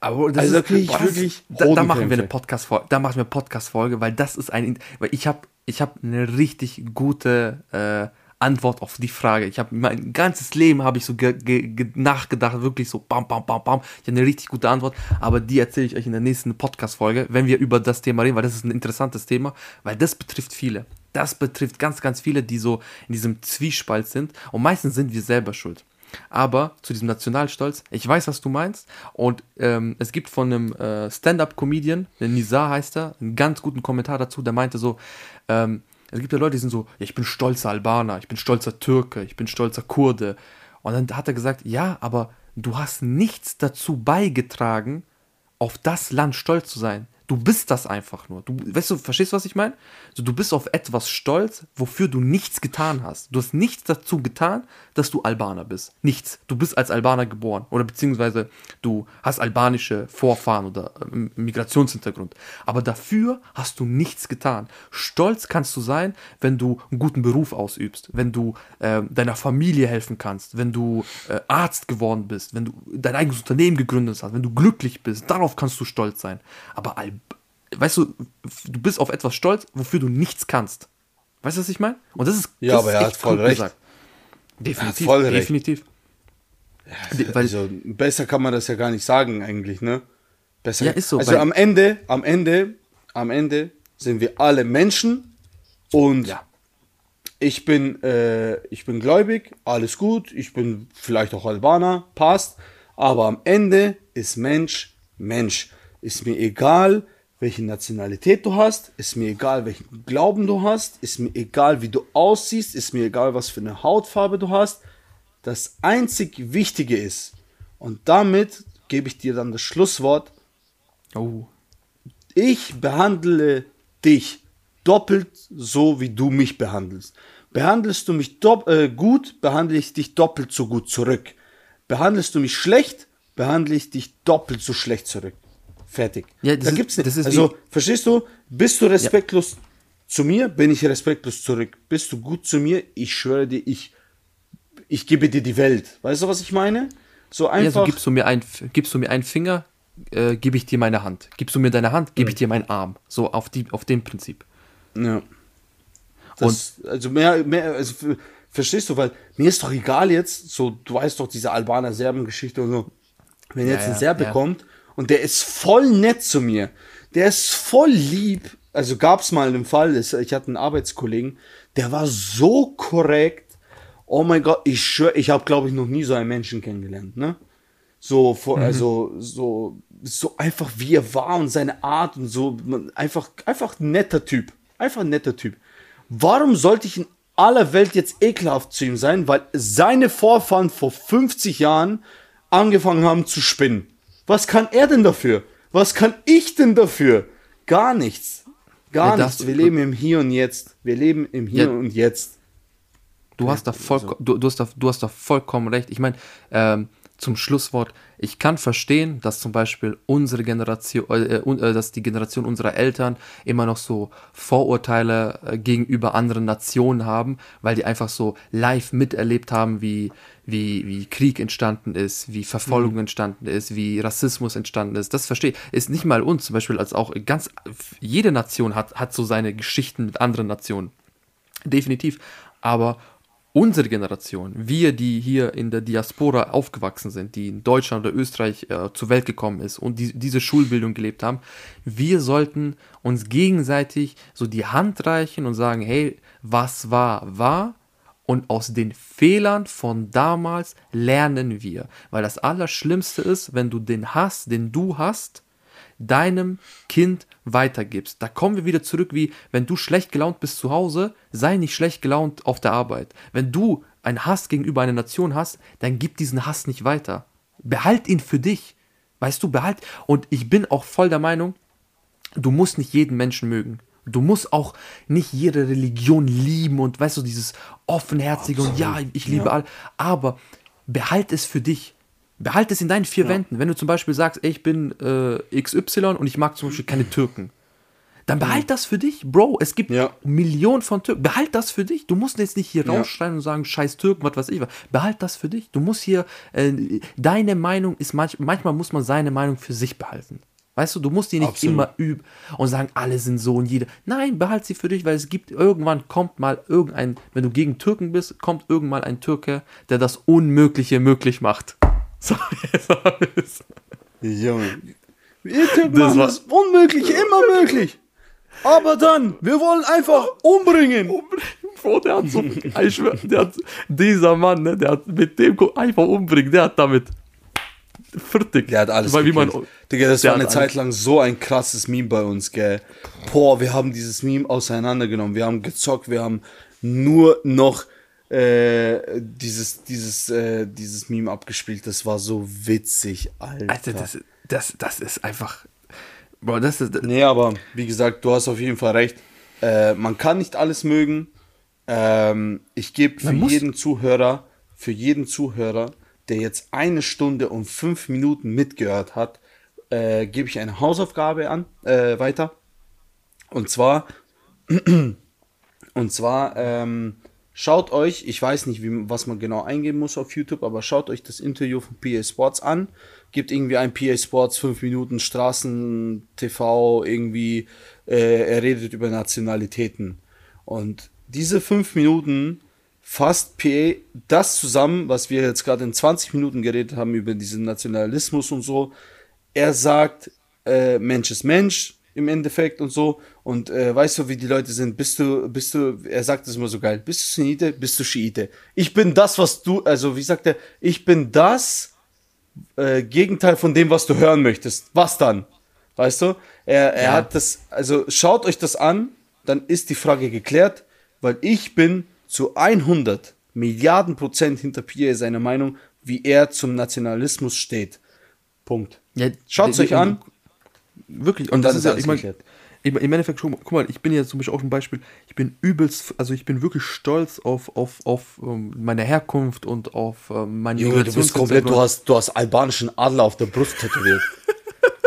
Aber das Also da ist, ich boah, das wirklich ist, da, da machen wir eine Podcast Folge, da machen wir Podcast Folge, weil das ist ein weil ich habe ich habe eine richtig gute äh, Antwort auf die Frage. Ich habe mein ganzes Leben habe ich so ge, ge, ge, nachgedacht, wirklich so bam bam bam bam. Ich habe eine richtig gute Antwort, aber die erzähle ich euch in der nächsten Podcast Folge, wenn wir über das Thema reden, weil das ist ein interessantes Thema, weil das betrifft viele. Das betrifft ganz ganz viele, die so in diesem Zwiespalt sind und meistens sind wir selber schuld. Aber zu diesem Nationalstolz, ich weiß, was du meinst. Und ähm, es gibt von einem äh, Stand-up-Comedian, Nizar heißt er, einen ganz guten Kommentar dazu, der meinte so, ähm, es gibt ja Leute, die sind so, ja, ich bin stolzer Albaner, ich bin stolzer Türke, ich bin stolzer Kurde. Und dann hat er gesagt, ja, aber du hast nichts dazu beigetragen, auf das Land stolz zu sein. Du bist das einfach nur. Du, weißt du, verstehst du, was ich meine? So, du bist auf etwas stolz, wofür du nichts getan hast. Du hast nichts dazu getan, dass du Albaner bist. Nichts. Du bist als Albaner geboren. Oder beziehungsweise du hast albanische Vorfahren oder äh, Migrationshintergrund. Aber dafür hast du nichts getan. Stolz kannst du sein, wenn du einen guten Beruf ausübst, wenn du äh, deiner Familie helfen kannst, wenn du äh, Arzt geworden bist, wenn du dein eigenes Unternehmen gegründet hast, wenn du glücklich bist. Darauf kannst du stolz sein. Aber Al weißt du, du bist auf etwas stolz, wofür du nichts kannst. Weißt du, was ich meine? Und das ist ja, das aber ist er hat voll recht. gesagt. Definitiv, voll recht. definitiv. Weil- also besser kann man das ja gar nicht sagen eigentlich, ne? Besser. Ja, ist so, Also am Ende, am Ende, am Ende sind wir alle Menschen und Ja. ich bin, äh, ich bin gläubig, alles gut, ich bin vielleicht auch Albaner, passt, aber am Ende ist Mensch Mensch. Ist mir egal, welche Nationalität du hast, ist mir egal, welchen Glauben du hast, ist mir egal, wie du aussiehst, ist mir egal, was für eine Hautfarbe du hast. Das einzig Wichtige ist, und damit gebe ich dir dann das Schlusswort, Oh. ich behandle dich doppelt so, wie du mich behandelst. Behandelst du mich äh, gut, behandle ich dich doppelt so gut zurück. Behandelst du mich schlecht, behandle ich dich doppelt so schlecht zurück. Fertig. Ja, das da ist- gibt's nicht. das ist also, wie- verstehst du? Bist du respektlos zu mir, bin ich respektlos zurück. Bist du gut zu mir, ich schwöre dir, ich, ich gebe dir die Welt. Weißt du, was ich meine? So Ja, einfach. so gibst du mir ein, gibst du mir einen Finger, äh, gebe ich dir meine Hand. Gibst du mir deine Hand, gebe ich dir meinen Arm. So auf die, auf dem Prinzip. Ja. Das, also mehr, mehr, also verstehst du, weil mir ist doch egal jetzt, so, du weißt doch diese Albaner-Serben-Geschichte und so. Wenn jetzt ja, ein Serbe ja. kommt und der ist voll nett zu mir, der ist voll lieb, also gab's mal einen Fall, ich hatte einen Arbeitskollegen, der war so korrekt, oh mein Gott, ich schwör, ich habe glaube ich noch nie so einen Menschen kennengelernt, ne? So, vor, also, so, so einfach wie er war und seine Art und so, einfach, einfach ein netter Typ. Einfach ein netter Typ. Warum sollte ich in aller Welt jetzt ekelhaft zu ihm sein? Weil seine Vorfahren vor 50 Jahren angefangen haben zu spinnen. Was kann er denn dafür? Was kann ich denn dafür? Gar nichts. Gar Ja, nichts. Wir leben im Hier und Jetzt. Wir leben im Hier Ja. und Jetzt. Du hast da voll, du, du, hast da, du hast da vollkommen recht. Ich meine, ähm, zum Schlusswort, ich kann verstehen, dass zum Beispiel unsere Generation, äh, un- äh, dass die Generation unserer Eltern immer noch so Vorurteile äh, gegenüber anderen Nationen haben, weil die einfach so live miterlebt haben, wie, wie, wie Krieg entstanden ist, wie Verfolgung entstanden ist, wie Rassismus entstanden ist. Das verstehe ich. Ist nicht mal uns zum Beispiel, als auch ganz, jede Nation hat, hat so seine Geschichten mit anderen Nationen. Definitiv. Aber unsere Generation, wir, die hier in der Diaspora aufgewachsen sind, die in Deutschland oder Österreich äh, zur Welt gekommen ist und die, diese Schulbildung gelebt haben, wir sollten uns gegenseitig so die Hand reichen und sagen, hey, was war, war. Und aus den Fehlern von damals lernen wir. Weil das Allerschlimmste ist, wenn du den Hass, den du hast, deinem Kind weitergibst. Da kommen wir wieder zurück, wie wenn du schlecht gelaunt bist zu Hause, sei nicht schlecht gelaunt auf der Arbeit. Wenn du einen Hass gegenüber einer Nation hast, dann gib diesen Hass nicht weiter. Behalt ihn für dich. Weißt du, behalt. Und ich bin auch voll der Meinung, du musst nicht jeden Menschen mögen. Du musst auch nicht jede Religion lieben und weißt du, dieses offenherzige und ja, ich liebe alle. Aber behalt es für dich. Behalt es in deinen vier Wänden. Wenn du zum Beispiel sagst, ey, ich bin äh, XY und ich mag zum Beispiel keine Türken, dann behalt das für dich, Bro. Es gibt Ja. Millionen von Türken. Behalt das für dich. Du musst jetzt nicht hier Ja. rausschreien und sagen, scheiß Türken, was weiß ich was. Behalt das für dich. Du musst hier, äh, deine Meinung ist manch, manchmal muss man seine Meinung für sich behalten. Weißt du, du musst die nicht Absolut. immer üben und sagen, alle sind so und jede. Nein, behalt sie für dich, weil es gibt irgendwann kommt mal irgendein, wenn du gegen Türken bist, kommt irgendwann ein Türke, der das Unmögliche möglich macht. So, so ist. Junge. Ihr Typen Das war- das Unmögliche immer möglich. Aber dann, wir wollen einfach umbringen. Bro, der hat so, ich schwör, der hat, dieser Mann, ne, der hat mit dem einfach umbringen, der hat damit fertig. Der hat alles Weil wie man. Digga, das war eine Zeit lang so ein krasses Meme bei uns, gell. Boah, wir haben dieses Meme auseinandergenommen. Wir haben gezockt, wir haben nur noch äh, dieses, dieses, äh, dieses Meme abgespielt. Das war so witzig, Alter. Alter, das, das, das ist einfach. Boah, das ist. Nee, aber wie gesagt, du hast auf jeden Fall recht. Äh, man kann nicht alles mögen. Ähm, ich gebe für jeden Zuhörer, für jeden Zuhörer, der jetzt eine Stunde und fünf Minuten mitgehört hat, äh, gebe ich eine Hausaufgabe an, äh, weiter. Und zwar, und zwar, ähm, schaut euch, ich weiß nicht, wie, was man genau eingeben muss auf YouTube, aber schaut euch das Interview von PA Sports an gibt irgendwie ein PA Sports, fünf Minuten Straßen, TV, irgendwie, äh, er redet über Nationalitäten. Und diese fünf Minuten fasst PA das zusammen, was wir jetzt gerade in 20 Minuten geredet haben über diesen Nationalismus und so. Er sagt, äh, Mensch ist Mensch im Endeffekt und so. Und äh, weißt du, wie die Leute sind? Bist du, bist du, er sagt es immer so geil, bist du Sunnite, bist du Schiite. Ich bin das, was du, also wie sagt er, ich bin das, äh, Gegenteil von dem, was du hören möchtest. Was dann? Weißt du? Er, er ja. hat das, also schaut euch das an, dann ist die Frage geklärt, weil ich bin zu 100 Milliarden Prozent hinter Pierre seiner Meinung, wie er zum Nationalismus steht. Punkt. Ja, Schaut es euch an. Wirklich. Und, und das ist ja, ich meine, im Endeffekt schon, guck mal, ich bin ja zum Beispiel auch ein Beispiel, ich bin übelst, also ich bin wirklich stolz auf, auf, auf ähm, meine Herkunft und auf ähm, meine Junge, du bist komplett, du hast, du hast albanischen Adler auf der Brust tätowiert.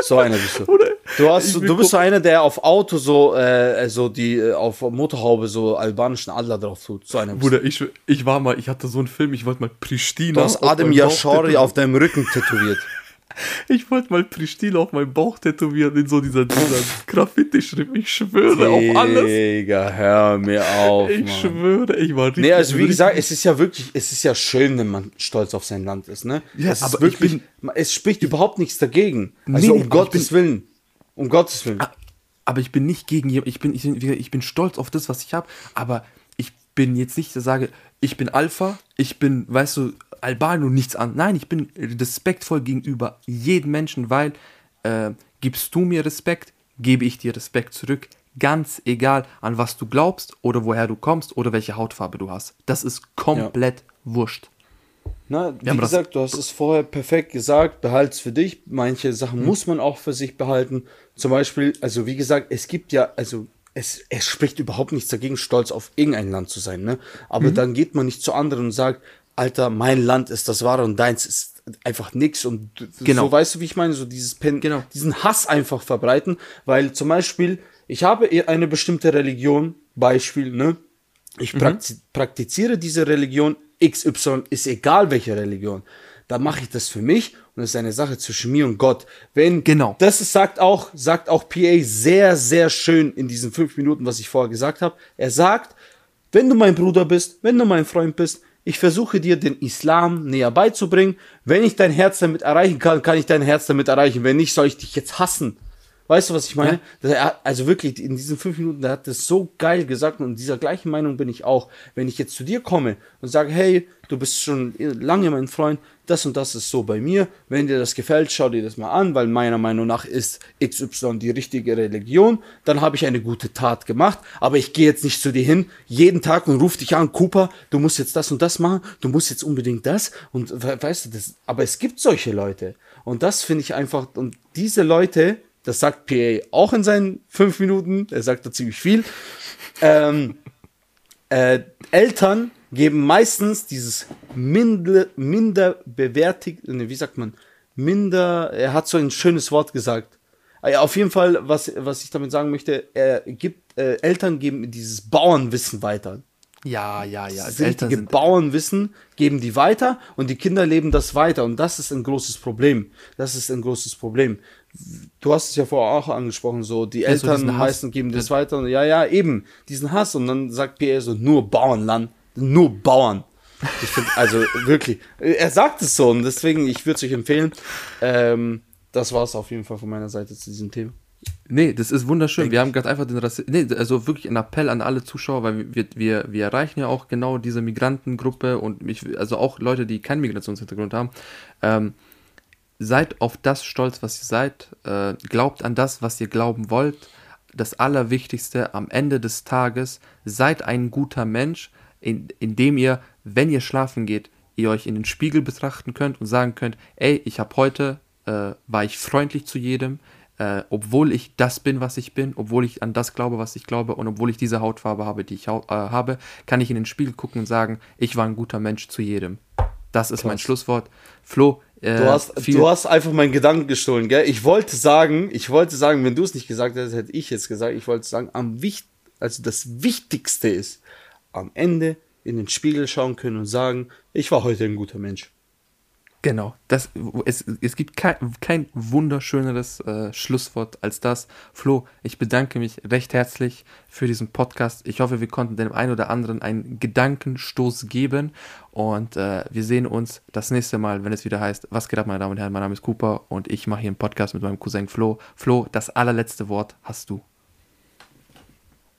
so einer bist du. Oder du, hast, du bist so einer, der auf Auto so, äh, so die, äh, auf Motorhaube so albanischen Adler drauf tut. So einer Bruder, ich, ich war mal, ich hatte so einen Film, ich wollte mal Pristina. Du hast Adem Yashari auf deinem Rücken tätowiert. Ich wollte mal Pristina auf meinem Bauch tätowieren in so dieser, dieser Graffiti-Schrift. Ich schwöre auf alles. Digga, hör mir auf. Ich Mann. schwöre, ich war richtig. Nee, also wie gesagt, es ist ja wirklich, es ist ja schön, wenn man stolz auf sein Land ist, ne? Ja, es aber wirklich, bin, es spricht überhaupt nichts dagegen. Also nee, um Gottes bin, Willen. Um Gottes Willen. Ah, aber ich bin nicht gegen jemanden, ich bin, ich, ich bin stolz auf das, was ich habe, aber ich bin jetzt nicht, sage, ich bin Alpha, ich bin, weißt du, Albano nichts an. Nein, ich bin respektvoll gegenüber jedem Menschen, weil äh, gibst du mir Respekt, gebe ich dir Respekt zurück. Ganz egal, an was du glaubst oder woher du kommst oder welche Hautfarbe du hast. Das ist komplett ja. wurscht. Na, wie gesagt, du hast es vorher perfekt gesagt, behalte es für dich. Manche Sachen hm. muss man auch für sich behalten. Zum Beispiel, also wie gesagt, es gibt ja, also es, es spricht überhaupt nichts dagegen, stolz auf irgendein Land zu sein, ne? Aber mhm. dann geht man nicht zu anderen und sagt, Alter, mein Land ist das wahre und deins ist einfach nix und genau. so weißt du, wie ich meine, so dieses Pen, genau. diesen Hass einfach verbreiten, weil zum Beispiel, ich habe eine bestimmte Religion, Beispiel, ne? Ich mhm. praktiziere diese Religion XY, ist egal welche Religion. Da mache ich das für mich und das ist eine Sache zwischen mir und Gott. Wenn genau, das ist, sagt auch, sagt auch PA sehr, sehr schön in diesen fünf Minuten, was ich vorher gesagt habe. Er sagt, wenn du mein Bruder bist, wenn du mein Freund bist, ich versuche dir den Islam näher beizubringen. Wenn ich dein Herz damit erreichen kann, kann ich dein Herz damit erreichen. Wenn nicht, soll ich dich jetzt hassen. Weißt du, was ich meine? Ja. Also wirklich, in diesen fünf Minuten, der hat das so geil gesagt und dieser gleichen Meinung bin ich auch. Wenn ich jetzt zu dir komme und sage, hey, du bist schon lange mein Freund, das und das ist so bei mir. Wenn dir das gefällt, schau dir das mal an, weil meiner Meinung nach ist XY die richtige Religion. Dann habe ich eine gute Tat gemacht, aber ich gehe jetzt nicht zu dir hin jeden Tag und ruf dich an, Cooper, du musst jetzt das und das machen, du musst jetzt unbedingt das und weißt du das. Aber es gibt solche Leute und das finde ich einfach und diese Leute, das sagt PA auch in seinen fünf Minuten, er sagt da ziemlich viel. Ähm, äh, Eltern geben meistens dieses minder, minder bewertigt, wie sagt man, minder, er hat so ein schönes Wort gesagt. Ah auf jeden Fall, was, was ich damit sagen möchte, er gibt, äh, Eltern geben dieses Bauernwissen weiter. Ja, ja, ja. Das Eltern sind Bauernwissen, geben die weiter und die Kinder leben das weiter. Und das ist ein großes Problem. Das ist ein großes Problem. Du hast es ja vorher auch angesprochen, so die ja, Eltern so meistens geben das weiter. Und ja, ja, eben, diesen Hass. Und dann sagt Pierre so, nur Bauernland nur Bauern. Ich finde, also wirklich, er sagt es so und deswegen, ich würde es euch empfehlen. Ähm, das war es auf jeden Fall von meiner Seite zu diesem Thema. Nee, das ist wunderschön. Denk wir haben gerade einfach den Rassismus. Nee, also wirklich ein Appell an alle Zuschauer, weil wir, wir, wir erreichen ja auch genau diese Migrantengruppe und mich, also auch Leute, die keinen Migrationshintergrund haben. Ähm, seid auf das stolz, was ihr seid. Äh, glaubt an das, was ihr glauben wollt. Das Allerwichtigste am Ende des Tages, seid ein guter Mensch in, indem ihr, wenn ihr schlafen geht, ihr euch in den Spiegel betrachten könnt und sagen könnt, ey, ich habe heute, äh, war ich freundlich zu jedem, äh, obwohl ich das bin, was ich bin, obwohl ich an das glaube, was ich glaube und obwohl ich diese Hautfarbe habe, die ich äh, habe, kann ich in den Spiegel gucken und sagen, ich war ein guter Mensch zu jedem. Das ist Krass. mein Schlusswort. Flo, äh, du, hast, du hast einfach meinen Gedanken gestohlen, gell? Ich wollte sagen, ich wollte sagen, wenn du es nicht gesagt hättest, hätte ich jetzt gesagt, ich wollte sagen, am wichtig, also das Wichtigste ist, am Ende in den Spiegel schauen können und sagen, ich war heute ein guter Mensch. Genau, das, es, es gibt kein, kein wunderschöneres äh, Schlusswort als das. Flo, ich bedanke mich recht herzlich für diesen Podcast. Ich hoffe, wir konnten dem einen oder anderen einen Gedankenstoß geben und äh, wir sehen uns das nächste Mal, wenn es wieder heißt, was geht ab, meine Damen und Herren, mein Name ist Cooper und ich mache hier einen Podcast mit meinem Cousin Flo. Flo, das allerletzte Wort hast du.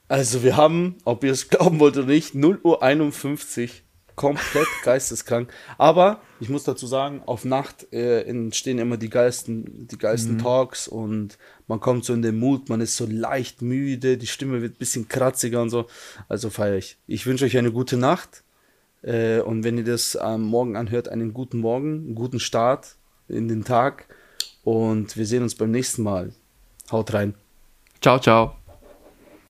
Also wir haben, ob ihr es glauben wollt oder nicht, 0 Uhr 51 komplett geisteskrank. Aber ich muss dazu sagen, auf Nacht äh, entstehen immer die geilsten, die geilsten mhm. Talks und man kommt so in den Mut, man ist so leicht müde, die Stimme wird ein bisschen kratziger und so. Also feiere ich. Ich wünsche euch eine gute Nacht. Äh, und wenn ihr das am Morgen anhört, einen guten Morgen, einen guten Start in den Tag. Und wir sehen uns beim nächsten Mal. Haut rein. Ciao, ciao.